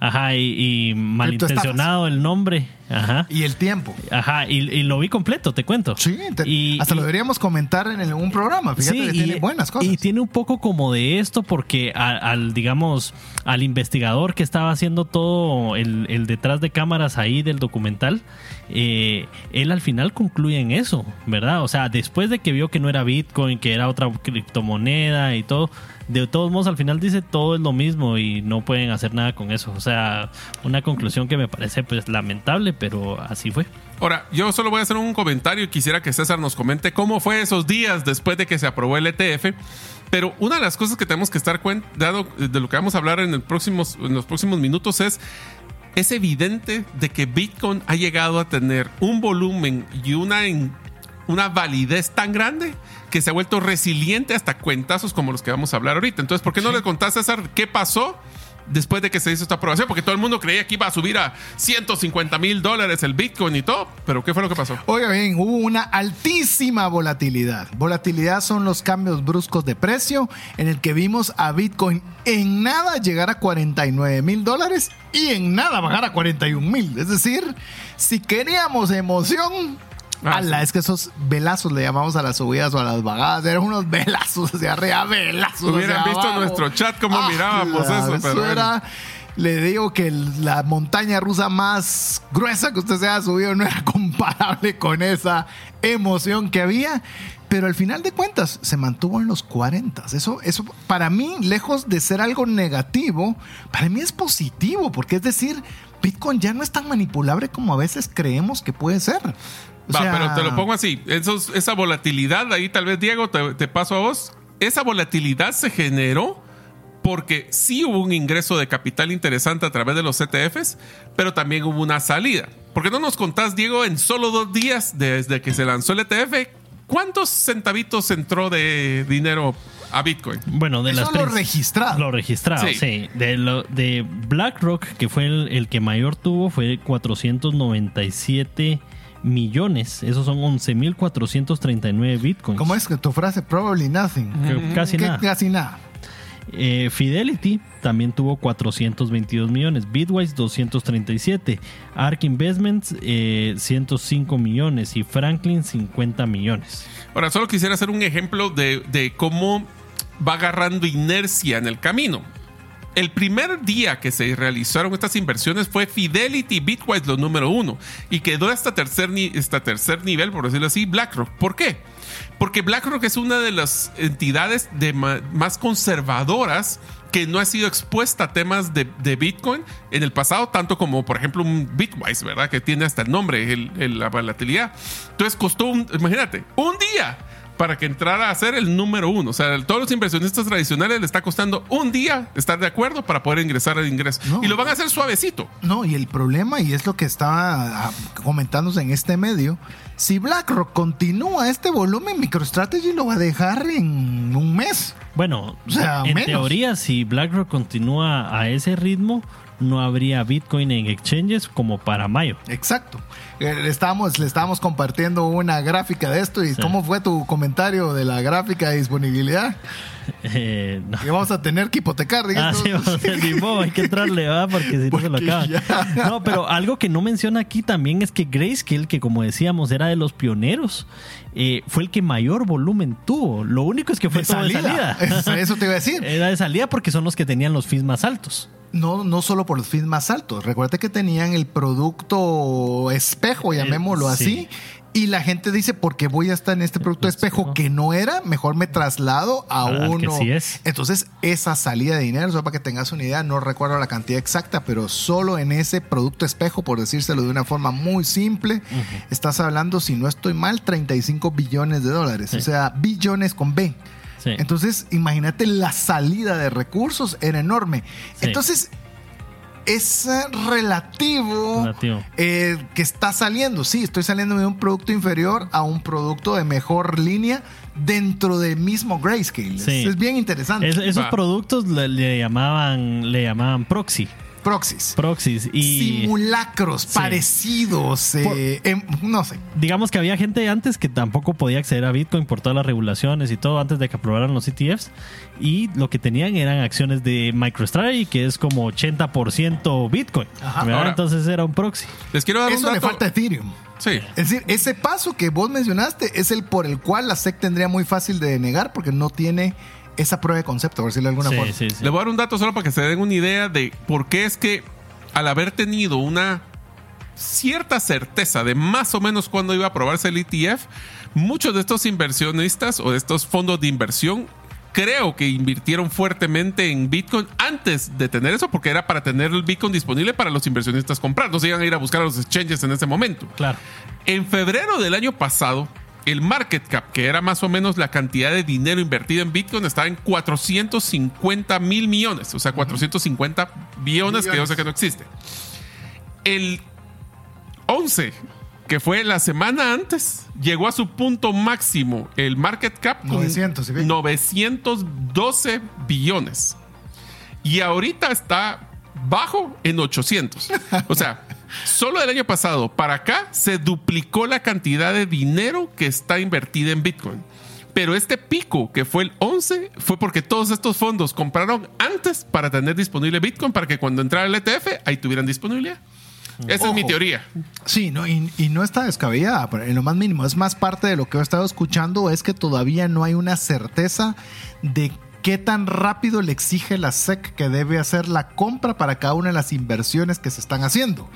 Ajá, y, malintencionado el nombre. Ajá. Y el tiempo. Ajá, y, y lo vi completo, te cuento. Sí, te- Y- hasta y- lo deberíamos comentar en el- un programa. Fíjate que tiene buenas cosas. y tiene un poco como de esto porque a- al, digamos, al investigador que estaba haciendo todo el, el detrás de cámaras ahí del documental, eh, él al final concluye en eso, ¿verdad? O sea, después de que vio que no era Bitcoin, que era otra criptomoneda y todo, de todos modos al final dice todo es lo mismo y no pueden hacer nada con eso. O sea, una conclusión que me parece pues lamentable, pero así fue. Ahora, yo solo voy a hacer un comentario y quisiera que César nos comente cómo fue esos días después de que se aprobó el ETF. Pero una de las cosas que tenemos que estar cuenta, de lo que vamos a hablar en, en los próximos minutos es, es evidente de que Bitcoin ha llegado a tener un volumen y una, una validez tan grande que se ha vuelto resiliente hasta cuentazos como los que vamos a hablar ahorita. Entonces, ¿por qué no le contás, César, qué pasó? Después de que se hizo esta aprobación, porque todo el mundo creía que iba a subir a 150 mil dólares el Bitcoin y todo, pero ¿qué fue lo que pasó? Oiga bien, hubo una altísima volatilidad. Volatilidad son los cambios bruscos de precio en el que vimos a Bitcoin en nada llegar a 49 mil dólares y en nada bajar a 41 mil. Es decir, si queríamos emoción, Ah, ala, sí. es que esos velazos le llamamos a las subidas o a las bagadas, eran unos velazos (laughs) hacia arriba, velazos. Hubieran hacia visto abajo. nuestro chat cómo mirábamos eso, pero bueno. era- le digo que la montaña rusa más gruesa que usted se haya subido no era (laughs) comparable con esa emoción que había. Pero al final de cuentas se mantuvo en los 40. Eso, eso para mí, lejos de ser algo negativo, para mí es positivo, porque es decir, Bitcoin ya no es tan manipulable como a veces creemos que puede ser. Va, sea, pero te lo pongo así. Esos- esa volatilidad, ahí tal vez, Diego, te, te paso a vos. Esa volatilidad se generó porque sí hubo un ingreso de capital interesante a través de los ETFs, pero también hubo una salida. ¿Por qué no nos contás, Diego, en solo dos días desde que se lanzó el ETF, cuántos centavitos entró de dinero a Bitcoin? Bueno, de Eso las lo registrado. Lo registrado, Sí. sí. De, lo, de BlackRock, que fue el, el que mayor tuvo, fue 497 millones. Esos son 11.439 bitcoins. ¿Cómo es que tu frase? Probably nothing. Que Casi Que nada. Casi nada. Eh, Fidelity también tuvo 422 millones, Bitwise 237, Ark Investments eh, 105 millones y Franklin 50 millones. Ahora, solo quisiera hacer un ejemplo de, de cómo va agarrando inercia en el camino. El primer día que se realizaron estas inversiones fue Fidelity Bitwise lo número uno y quedó hasta tercer, hasta tercer nivel, por decirlo así, BlackRock. ¿Por qué? Porque BlackRock es una de las entidades más conservadoras que no ha sido expuesta a temas de, de Bitcoin en el pasado, tanto como, por ejemplo, un Bitwise, ¿verdad? Que tiene hasta el nombre, el- el- la volatilidad. Entonces costó, imagínate, un día para que entrara a ser el número uno. O sea, todos los inversionistas tradicionales le está costando un día estar de acuerdo para poder ingresar al ingreso. No. Y lo van a hacer suavecito. No, y el problema, y es lo que estaba ah, comentándose en este medio, si BlackRock continúa este volumen, MicroStrategy lo va a dejar en un mes. Bueno, O sea, en menos. teoría, si BlackRock continúa a ese ritmo, no habría Bitcoin en exchanges como para mayo. Exacto. Eh, Le estábamos, le estábamos compartiendo una gráfica de esto y Sí. cómo fue tu comentario de la gráfica de disponibilidad. (laughs) Eh, no. Que vamos a tener que hipotecar, Ah, digamos. sí, vamos a hacer hay que entrarle, ¿va? Porque si no se lo acaban. ya. No, pero algo que no menciona aquí también es que Grayscale, que como decíamos era de los pioneros, eh, fue el que mayor volumen tuvo. Lo único es que fue De todo de salida. eso te iba a decir. (laughs) Era de salida porque son los que tenían los fees más altos. No, no solo por los fees más altos. Recuerda que tenían el producto espejo, llamémoslo Eh, así. sí. Y la gente dice, porque voy a estar en este producto espejo que no era, mejor me traslado a Al que uno. sí es. Entonces, esa salida de dinero, solo para que tengas una idea, no recuerdo la cantidad exacta, pero solo en ese producto espejo, por decírselo de una forma muy simple, estás hablando, si no estoy mal, 35 billones de dólares. Sí. O sea, billones con B. Sí. Entonces, imagínate la salida de recursos era enorme. Sí. Entonces, es relativo, Relativo. eh, que está saliendo. Sí, estoy saliendo de un producto inferior a un producto de mejor línea dentro del mismo grayscale. Sí. Es, es bien interesante. Es- esos Va. productos le, le llamaban le llamaban proxy. Proxies. Proxies y Simulacros parecidos, eh, em, no sé. digamos que había gente antes que tampoco podía acceder a Bitcoin por todas las regulaciones y todo antes de que aprobaran los ETFs y lo que tenían eran acciones de MicroStrategy que es como 80% Bitcoin. Ahora- Entonces era un proxy. Les quiero dar Eso un le dato. falta a Ethereum. Sí. Es decir, ese paso que vos mencionaste es el por el cual la SEC tendría muy fácil de negar porque no tiene esa prueba de concepto, por decirlo de alguna Sí, forma. sí, sí. Les voy a dar un dato solo para que se den una idea de por qué es que al haber tenido una cierta certeza de más o menos cuándo iba a aprobarse el ETF, muchos de estos inversionistas o de estos fondos de inversión creo que invirtieron fuertemente en Bitcoin antes de tener eso, porque era para tener el Bitcoin disponible para los inversionistas comprar. No se iban a ir a buscar a los exchanges en ese momento. Claro. En febrero del año pasado, el market cap, que era más o menos la cantidad de dinero invertido en Bitcoin, estaba en 450 mil millones, o sea, 450 billones, que yo sé que no existe. El 11, que fue la semana antes, llegó a su punto máximo el market cap con 900, ¿sí? 912 billones. Y ahorita está bajo en 800. O sea, solo del año pasado para acá se duplicó la cantidad de dinero que está invertida en Bitcoin. Pero este pico que fue el 11 fue porque todos estos fondos compraron antes para tener disponible Bitcoin para que cuando entrara el ETF ahí tuvieran disponibilidad. Esa es mi teoría. Sí, no, y, y no está descabellada, en lo más mínimo. Es más parte de lo que he estado escuchando, es que todavía no hay una certeza de qué tan rápido le exige la SEC que debe hacer la compra para cada una de las inversiones que se están haciendo.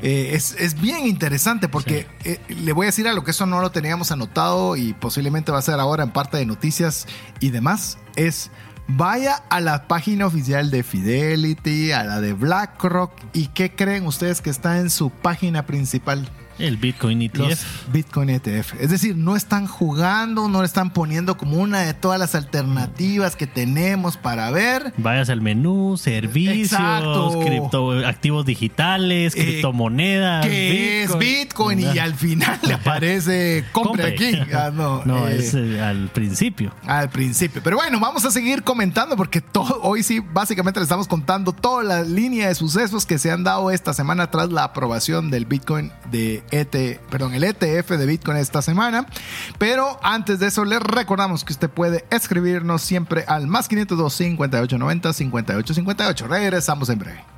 Eh, es, es bien interesante porque eh, le voy a decir a lo que eso no lo teníamos anotado y posiblemente va a ser ahora en parte de noticias y demás. Es vaya a la página oficial de Fidelity, a la de BlackRock y qué creen ustedes que está en su página principal El Bitcoin los ETF. Bitcoin ETF. Es decir, no están jugando, no le están poniendo como una de todas las alternativas que tenemos para ver. Vayas al menú, servicios, Exacto. cripto, activos digitales, Eh, criptomonedas. que es Bitcoin y al final le aparece compre aquí. Ah, no, (laughs) no, eh, es eh, al principio. al principio. Pero bueno, vamos a seguir comentando porque todo, hoy sí, básicamente le estamos contando toda la línea de sucesos que se han dado esta semana tras la aprobación del Bitcoin de ET, perdón, el ETF de Bitcoin esta semana. Pero antes de eso, les recordamos que usted puede escribirnos siempre al más 502 5890 5858. Regresamos en breve.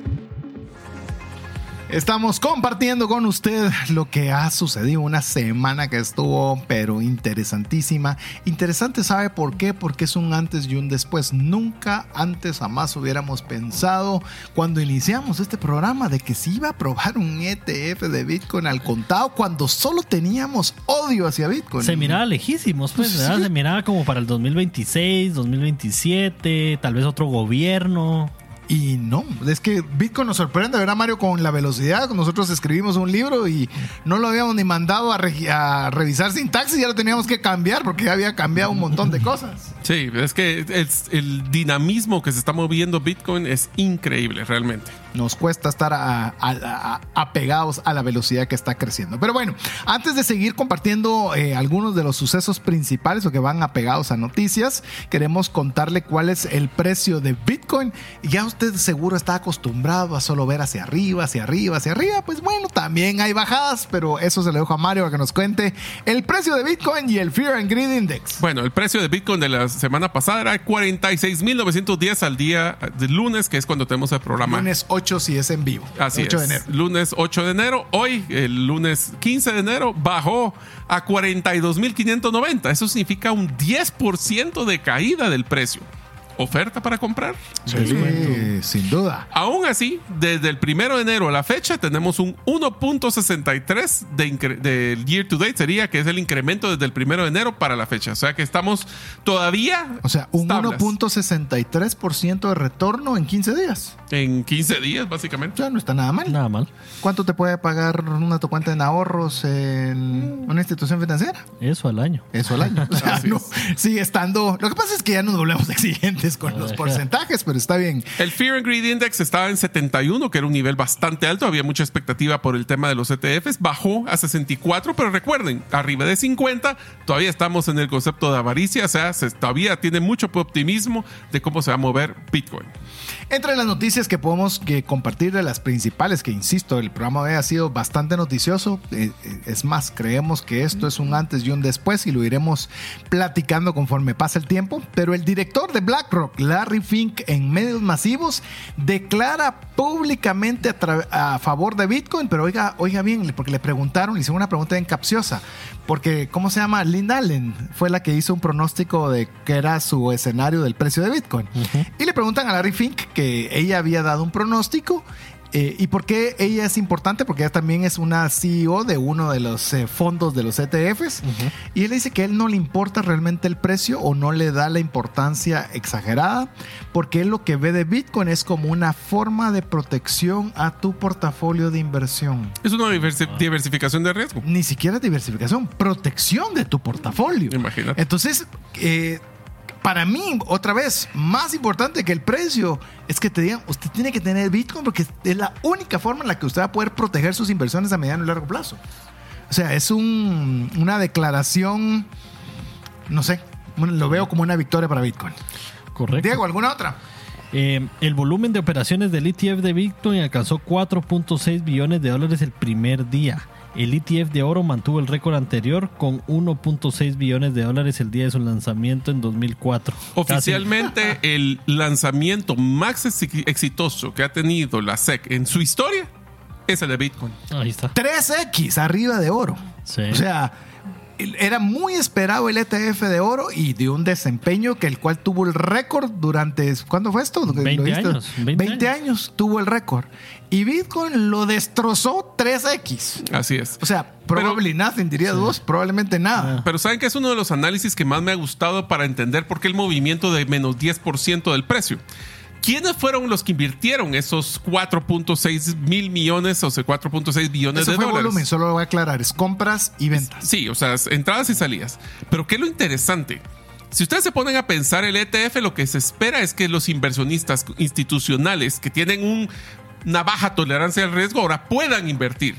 Estamos compartiendo con usted lo que ha sucedido una semana que estuvo pero interesantísima. Interesante, ¿sabe por qué? Porque es un antes y un después. Nunca antes jamás hubiéramos pensado cuando iniciamos este programa de que se iba a aprobar un ETF de Bitcoin al contado cuando solo teníamos odio hacia Bitcoin. Se miraba lejísimos, pues, ¿verdad? Sí. Se miraba como para el 2026, 2027, tal vez otro gobierno. Y no, es que Bitcoin nos sorprende, ¿verdad, Mario? Con la velocidad. Nosotros escribimos un libro y no lo habíamos ni mandado a, regi- a revisar sintaxis, ya lo teníamos que cambiar porque ya había cambiado un montón de cosas. Sí, es que el dinamismo que se está moviendo Bitcoin es increíble realmente. Nos cuesta estar a- a- a- apegados a la velocidad que está creciendo. Pero bueno, antes de seguir compartiendo eh, algunos de los sucesos principales o que van apegados a noticias, queremos contarle cuál es el precio de Bitcoin. Ya usted seguro está acostumbrado a solo ver hacia arriba, hacia arriba, hacia arriba. Pues bueno, también hay bajadas, pero eso se le dejo a Mario para que nos cuente el precio de Bitcoin y el Fear and Greed Index. Bueno, el precio de Bitcoin de la semana pasada era 46.910 al día de lunes, que es cuando tenemos el programa. Lunes 8 si es en vivo. Así 8 es. de enero. Lunes 8 de enero. Hoy, el lunes 15 de enero, bajó a 42.590. Eso significa un 10% de caída del precio. ¿Oferta para comprar? Sí, sin duda. Aún así, desde el primero de enero a la fecha, tenemos un 1.63 de del year to date, sería que es el incremento desde el primero de enero para la fecha. O sea que estamos todavía. O sea, un estables 1.63% de retorno en 15 días. En 15 días, básicamente. Ya no está nada mal. Nada mal. ¿Cuánto te puede pagar una tu cuenta en ahorros en una institución financiera? Eso al año. Eso al año. (laughs) O sea, no, sigue estando. Lo que pasa es que ya nos volvemos (laughs) exigentes con los porcentajes, pero está bien. El Fear and Greed Index estaba en 71, que era un nivel bastante alto. Había mucha expectativa por el tema de los ETFs. Bajó a 64, pero recuerden, arriba de 50, todavía estamos en el concepto de avaricia. O sea, se- todavía tiene mucho optimismo de cómo se va a mover Bitcoin. Entre las noticias que podemos que compartir de las principales, que insisto, el programa de hoy ha sido bastante noticioso. eh, eh, es más, creemos que esto es un antes y un después y lo iremos platicando conforme pasa el tiempo. Pero el director de BlackRock, Larry Fink, en medios masivos, declara públicamente a, favor de Bitcoin. Pero oiga, oiga bien, porque le preguntaron, le hicieron una pregunta bien capciosa. Porque, ¿cómo se llama? Lynn Allen fue la que hizo un pronóstico de que era su escenario del precio de Bitcoin. Y le preguntan a Larry Fink que ella había dado un pronóstico. eh, ¿Y por qué ella es importante? Porque ella también es una CEO de uno de los eh, fondos de los ETFs. Y él dice que a él no le importa realmente el precio o no le da la importancia exagerada, porque él lo que ve de Bitcoin es como una forma de protección a tu portafolio de inversión. Es una diversi- diversificación de riesgo. Ni siquiera diversificación, protección de tu portafolio. Imagínate. Entonces, eh, para mí, otra vez, más importante que el precio es que te digan, usted tiene que tener Bitcoin porque es la única forma en la que usted va a poder proteger sus inversiones a mediano y largo plazo. O sea, es un- una declaración, no sé, lo veo como una victoria para Bitcoin. Correcto. Diego, ¿alguna otra? Eh, el volumen de operaciones del ETF de Bitcoin alcanzó 4.6 billones de dólares el primer día. El ETF de oro mantuvo el récord anterior con 1.6 billones de dólares el día de su lanzamiento en 2004. Oficialmente, el lanzamiento más exi- exitoso que ha tenido la SEC en su historia es el de Bitcoin. Ahí está. 3X arriba de oro. Sí. O sea, era muy esperado el ETF de oro y de un desempeño que el cual tuvo el récord durante, ¿cuándo fue esto? ¿Lo 20 viste? años, 20, 20 años tuvo el récord. Y Bitcoin lo destrozó 3X. Así es. O sea, probably nothing, dirías vos, probablemente nada. Pero saben que es uno de los análisis que más me ha gustado para entender por qué el movimiento de menos 10% del precio. ¿Quiénes fueron los que invirtieron esos 4.6 mil millones o sea, 4.6 billones Eso de fue dólares? volumen, solo lo voy a aclarar, es compras y ventas. Sí, o sea, entradas y salidas. Pero ¿qué es lo interesante? Si ustedes se ponen a pensar el ETF, lo que se espera es que los inversionistas institucionales que tienen un- una baja tolerancia al riesgo ahora puedan invertir.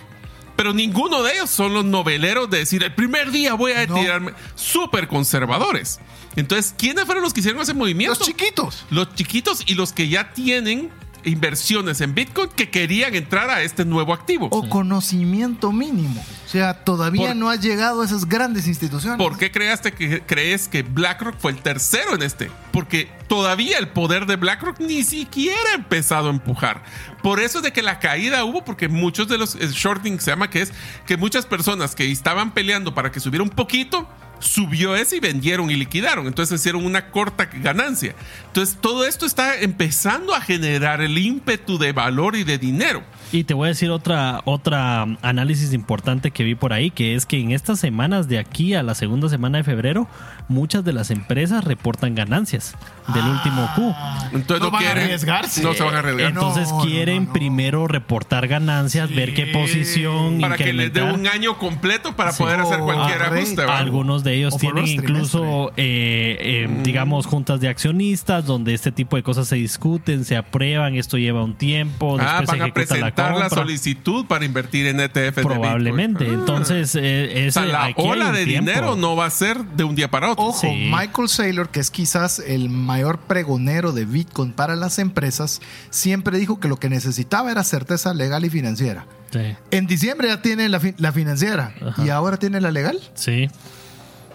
Pero ninguno de ellos son los noveleros de decir el primer día voy a No. tirarme. Súper conservadores. Entonces, ¿quiénes fueron los que hicieron ese movimiento? Los chiquitos. Los chiquitos y los que ya tienen inversiones en Bitcoin que querían entrar a este nuevo activo. O conocimiento mínimo. O sea, todavía Por- no ha llegado a esas grandes instituciones. ¿Por qué creaste que, crees que BlackRock fue el tercero en este? Porque todavía el poder de BlackRock ni siquiera ha empezado a empujar. Por eso es de que la caída hubo, porque muchos de los el shorting se llama que es que muchas personas que estaban peleando para que subiera un poquito, subió ese y vendieron y liquidaron. Entonces hicieron una corta ganancia. Entonces todo esto está empezando a generar el ímpetu de valor y de dinero. Y te voy a decir otra, otra análisis importante que vi por ahí, que es que en estas semanas de aquí a la segunda semana de febrero, muchas de las empresas reportan ganancias del último Q. Entonces No no, van a quieren. arriesgarse. No se van a arriesgar. Entonces No, quieren no, no. primero reportar ganancias, ver qué posición para que les dé un año completo para Sí. poder hacer cualquier ajuste. Algunos de ellos O tienen incluso, eh, eh, digamos, juntas de accionistas, donde este tipo de cosas se discuten, se aprueban, esto lleva un tiempo, Ah, después van se a ejecuta presentar la, solicitud para invertir en ETF de Probablemente. Ah. Entonces, eh, o sea, ese- la ola de tiempo. dinero no va a ser de un día para otro. Ojo, Sí. Michael Saylor, que es quizás el mayor pregonero de Bitcoin para las empresas, siempre dijo que lo que necesitaba era certeza legal y financiera. Sí. En diciembre ya tiene la, fi- la financiera Ajá. y ahora tiene la legal. Sí.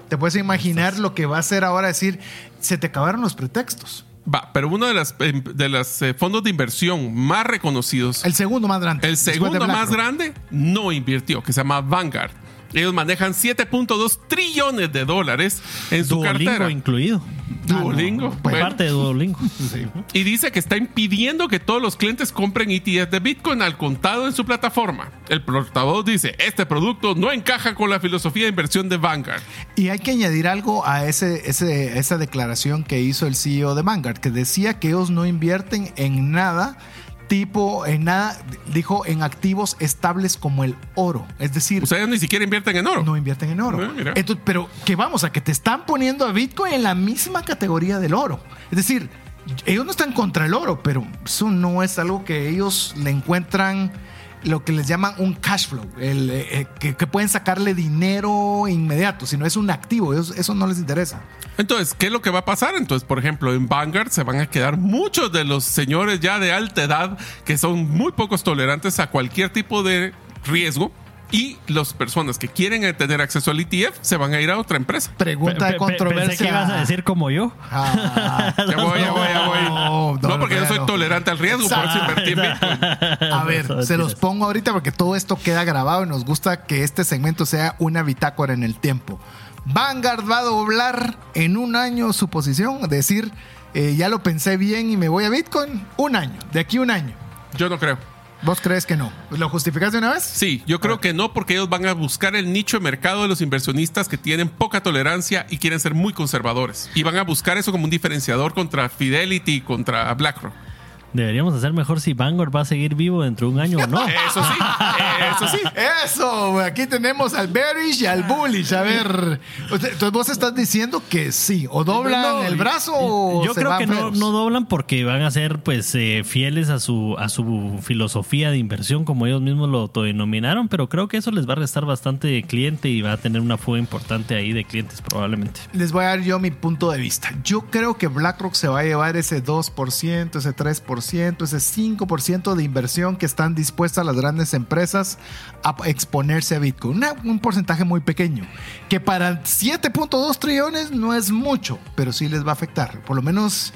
Te puedes imaginar lo que va a hacer ahora decir, se te acabaron los pretextos. Va, pero uno de las em, de los fondos de inversión más reconocidos, El segundo más grande. el segundo más grande, no invirtió, que se llama Vanguard. Ellos manejan 7.2 trillones de dólares en su Duolingo cartera. incluido. Duolingo. Bueno, Parte de Duolingo. (laughs) y dice que está impidiendo que todos los clientes compren ETF de Bitcoin al contado en su plataforma. El portavoz dice, este producto no encaja con la filosofía de inversión de Vanguard. Y hay que añadir algo a ese, ese- esa declaración que hizo el CEO de Vanguard, que decía que ellos no invierten en nada tipo, en nada, dijo, en activos estables como el oro. Es decir, O sea, ellos ni siquiera invierten en oro. no invierten en oro. Ah. Entonces, pero que vamos a que te están poniendo a Bitcoin en la misma categoría del oro. Es decir, ellos no están contra el oro, pero eso no es algo que ellos le encuentran lo que les llaman un cash flow, el, eh, eh, que, pueden sacarle dinero inmediato, si no es un activo, ellos- eso no les interesa. Entonces, ¿qué es lo que va a pasar? Entonces, por ejemplo, en Vanguard se van a quedar muchos de los señores ya de alta edad que son muy pocos tolerantes a cualquier tipo de riesgo. Y las personas que quieren tener acceso al ETF se van a ir a otra empresa. Pregunta de controversia. Pensé que ibas a decir como yo. Ah, Ya voy, ya voy, ya voy. No, No, no, porque no, yo soy tolerante al riesgo, por eso invertí en Bitcoin. A ver, se los pongo ahorita porque todo esto queda grabado y nos gusta que este segmento sea una bitácora en el tiempo. Vanguard va a doblar en un año su posición, decir, eh, ya lo pensé bien y me voy a Bitcoin. Un año, de aquí a un año. Yo no creo. ¿Vos crees que no? ¿Lo justificas de una vez? Sí, yo creo que no, porque ellos van a buscar el nicho de mercado de los inversionistas que tienen poca tolerancia y quieren ser muy conservadores. Y van a buscar eso como un diferenciador contra Fidelity contra BlackRock. Deberíamos hacer mejor si Vanguard va a seguir vivo dentro de un año o no. (laughs) Eso sí, eso sí. Eso, aquí tenemos al bearish y al bullish. A ver, entonces vos estás diciendo que sí, o doblan No, el brazo o Yo se creo van que no, no doblan porque van a ser pues eh, fieles a su, a su filosofía de inversión como ellos mismos lo autodenominaron, pero creo que eso les va a restar bastante cliente y va a tener una fuga importante ahí de clientes probablemente. Les voy a dar yo mi punto de vista. Yo creo que BlackRock se va a llevar ese 2%, ese 3%, ese 5% de inversión que están dispuestas las grandes empresas a exponerse a Bitcoin. Un porcentaje muy pequeño, que para 7.2 trillones no es mucho, pero sí les va a afectar. Por lo menos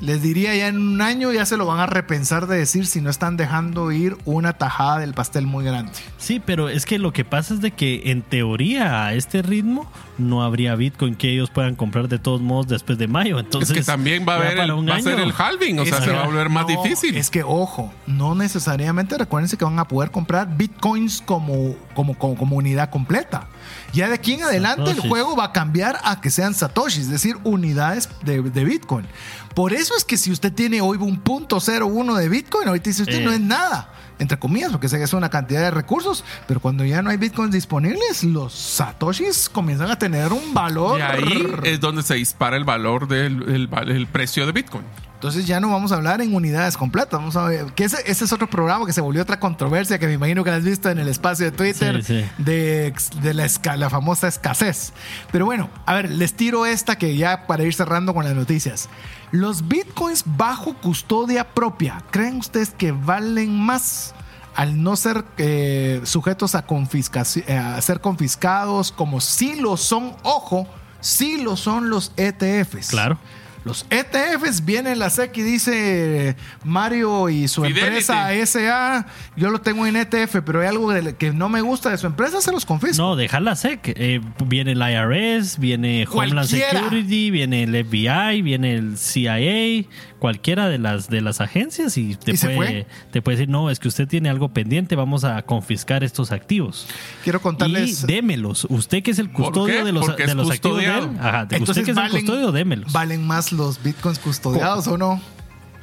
les diría ya en un año ya se lo van a repensar de decir si no están dejando ir una tajada del pastel muy grande. Sí, pero es que lo que pasa es de que en teoría a este ritmo no habría Bitcoin que ellos puedan comprar de todos modos después de mayo. Entonces es que también va a haber el, un va a ser el halving, o sea, Es se que- va a volver más no, difícil. Es que, ojo, no necesariamente recuérdense que van a poder comprar bitcoins como, como, como, como unidad completa. Ya de aquí en adelante el juego va a cambiar a que sean satoshis, es decir, unidades de, de bitcoin. Por eso es que si usted tiene hoy un punto 01 de bitcoin, ahorita dice usted Eh. no es nada. Entre comillas, porque sé que es una cantidad de recursos, pero cuando ya no hay bitcoins disponibles, los satoshis comienzan a tener un valor. Y ahí es donde se dispara el valor del el, val- el precio de Bitcoin. Entonces ya no vamos a hablar en unidades completas. Vamos a ver que ese, ese es otro programa que se volvió otra controversia que me imagino que has visto en el espacio de Twitter Sí, sí. de, la, esca- la famosa escasez. Pero bueno, a ver, les tiro esta que ya para ir cerrando con las noticias. Los bitcoins bajo custodia propia, ¿creen ustedes que valen más? Al no ser eh, sujetos a, confiscaci- eh, a ser confiscados, como sí lo son, ojo, sí lo son los ETFs. Claro. Los ETFs viene la SEC y dice Mario y su Fidelity. empresa SA, yo lo tengo en ETF, pero hay algo de- que no me gusta de su empresa, se los confisco. No, déjala sec. Eh, viene el IRS, viene Homeland Cualquiera. Security, viene el FBI, viene el CIA, cualquiera de las de las agencias y te, ¿Y se puede, te puede decir, no, es que usted tiene algo pendiente, vamos a confiscar estos activos. Quiero contarles. Y démelos. Usted que es el ¿Por custodio de los, de los activos de él. Ajá, de usted que es el custodio, démelos. ¿Valen más los bitcoins custodiados o no?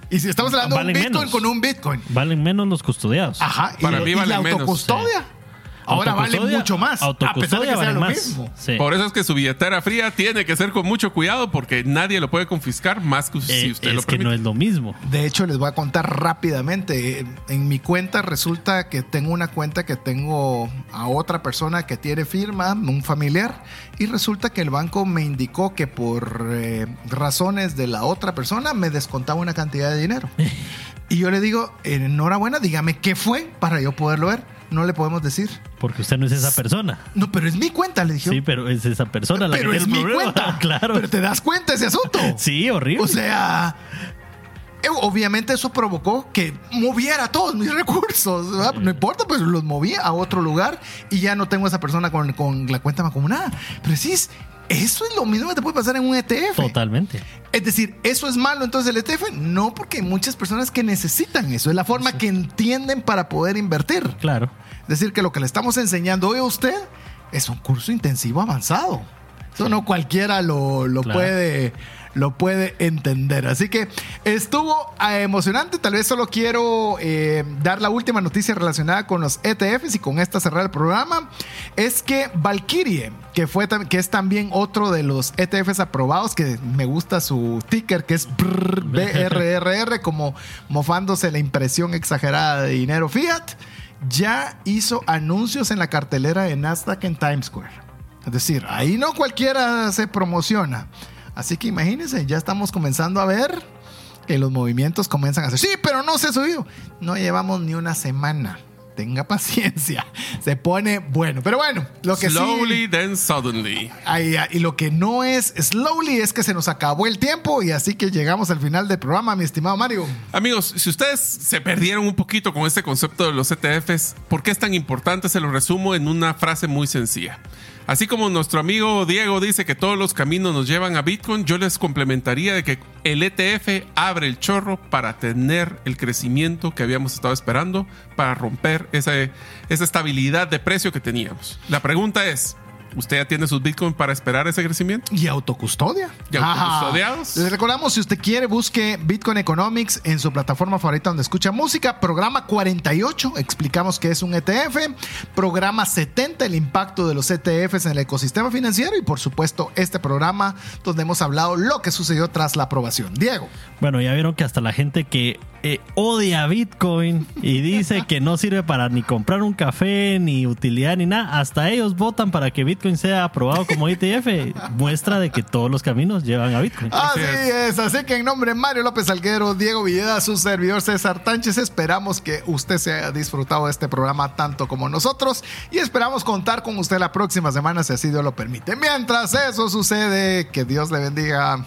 Y si estamos hablando de un bitcoin menos. con un bitcoin. Valen menos los custodiados. Ajá. Para y, mí y valen la menos, autocustodia. Ahora vale mucho más. A pesar de que sea lo más. mismo. Sí. Por eso es que su billetera fría tiene que ser con mucho cuidado porque nadie lo puede confiscar más que si Eh, usted es lo que permite. no es lo mismo. De hecho, les voy a contar rápidamente. En mi cuenta resulta que tengo una cuenta que tengo a otra persona que tiene firma, un familiar, y resulta que el banco me indicó que por eh, razones de la otra persona me descontaba una cantidad de dinero. (laughs) Y yo le digo, enhorabuena, dígame qué fue para yo poderlo ver. No le podemos decir. Porque usted no es esa persona. No, pero es mi cuenta, le dije. Sí, pero es esa persona la pero que es tiene mi problema. cuenta. (laughs) claro. Pero te das cuenta de ese asunto. Sí, horrible. O sea, eh, obviamente eso provocó que moviera todos mis (laughs) recursos. ¿verdad? No importa, pues los moví a otro lugar y ya no tengo esa persona con, con la cuenta mancomunada. Pero sí, es- eso es lo mismo que te puede pasar en un ETF. Totalmente. Es decir, ¿eso es malo entonces el ETF? No, porque hay muchas personas que necesitan eso. Es la forma que entienden para poder invertir. Claro. Es decir, que lo que le estamos enseñando hoy a usted es un curso intensivo avanzado. Eso no cualquiera lo, lo Claro. puede lo puede entender. Así que estuvo eh, emocionante. Tal vez solo quiero eh, dar la última noticia relacionada con los ETFs y con esta cerrar el programa. Es que Valkyrie, que, fue, que es también otro de los ETFs aprobados, que me gusta su ticker, que es brr, BRRR, (laughs) como mofándose la impresión exagerada de dinero fiat, ya hizo anuncios en la cartelera de Nasdaq en Times Square. Es decir, ahí no cualquiera se promociona. Así que imagínense, ya estamos comenzando a ver que los movimientos comienzan a hacer. Sí, pero no se ha subido. No llevamos ni una semana. Tenga (laughs) paciencia. Se pone bueno. Pero bueno, lo que Slowly, sí. then suddenly. Ay, y lo que no es slowly es que se nos acabó el tiempo y así que llegamos al final del programa, mi estimado Mario. Amigos, si ustedes se perdieron un poquito con este concepto de los ETFs, ¿por qué es tan importante? Se lo resumo en una frase muy sencilla. Así como nuestro amigo Diego dice que todos los caminos nos llevan a Bitcoin, yo les complementaría de que el ETF abre el chorro para tener el crecimiento que habíamos estado esperando, para romper esa, esa estabilidad de precio que teníamos. La pregunta es, ¿usted ya tiene sus Bitcoin para esperar ese crecimiento? Y autocustodia. Y autocustodiados. Les recordamos, si usted quiere, busque Bitcoin Economics en su plataforma favorita donde escucha música. Programa 48, explicamos qué es un ETF. Programa 70, el impacto de los ETFs en el ecosistema financiero. Y por supuesto, este programa donde hemos hablado lo que sucedió tras la aprobación. Diego. Bueno, ya vieron que hasta la gente que eh, odia Bitcoin y dice que no sirve para ni comprar un café, ni utilidad, ni nada, hasta ellos votan para que Bitcoin sea aprobado como ETF. Muestra de que todos los caminos llevan a Bitcoin. Así Así es. así que en nombre de Mario López Alguero, Diego Villeda, su servidor César Tánchez, esperamos que usted se haya disfrutado de este programa tanto como nosotros y esperamos contar con usted la próxima semana si así Dios lo permite. Mientras eso sucede, que Dios le bendiga.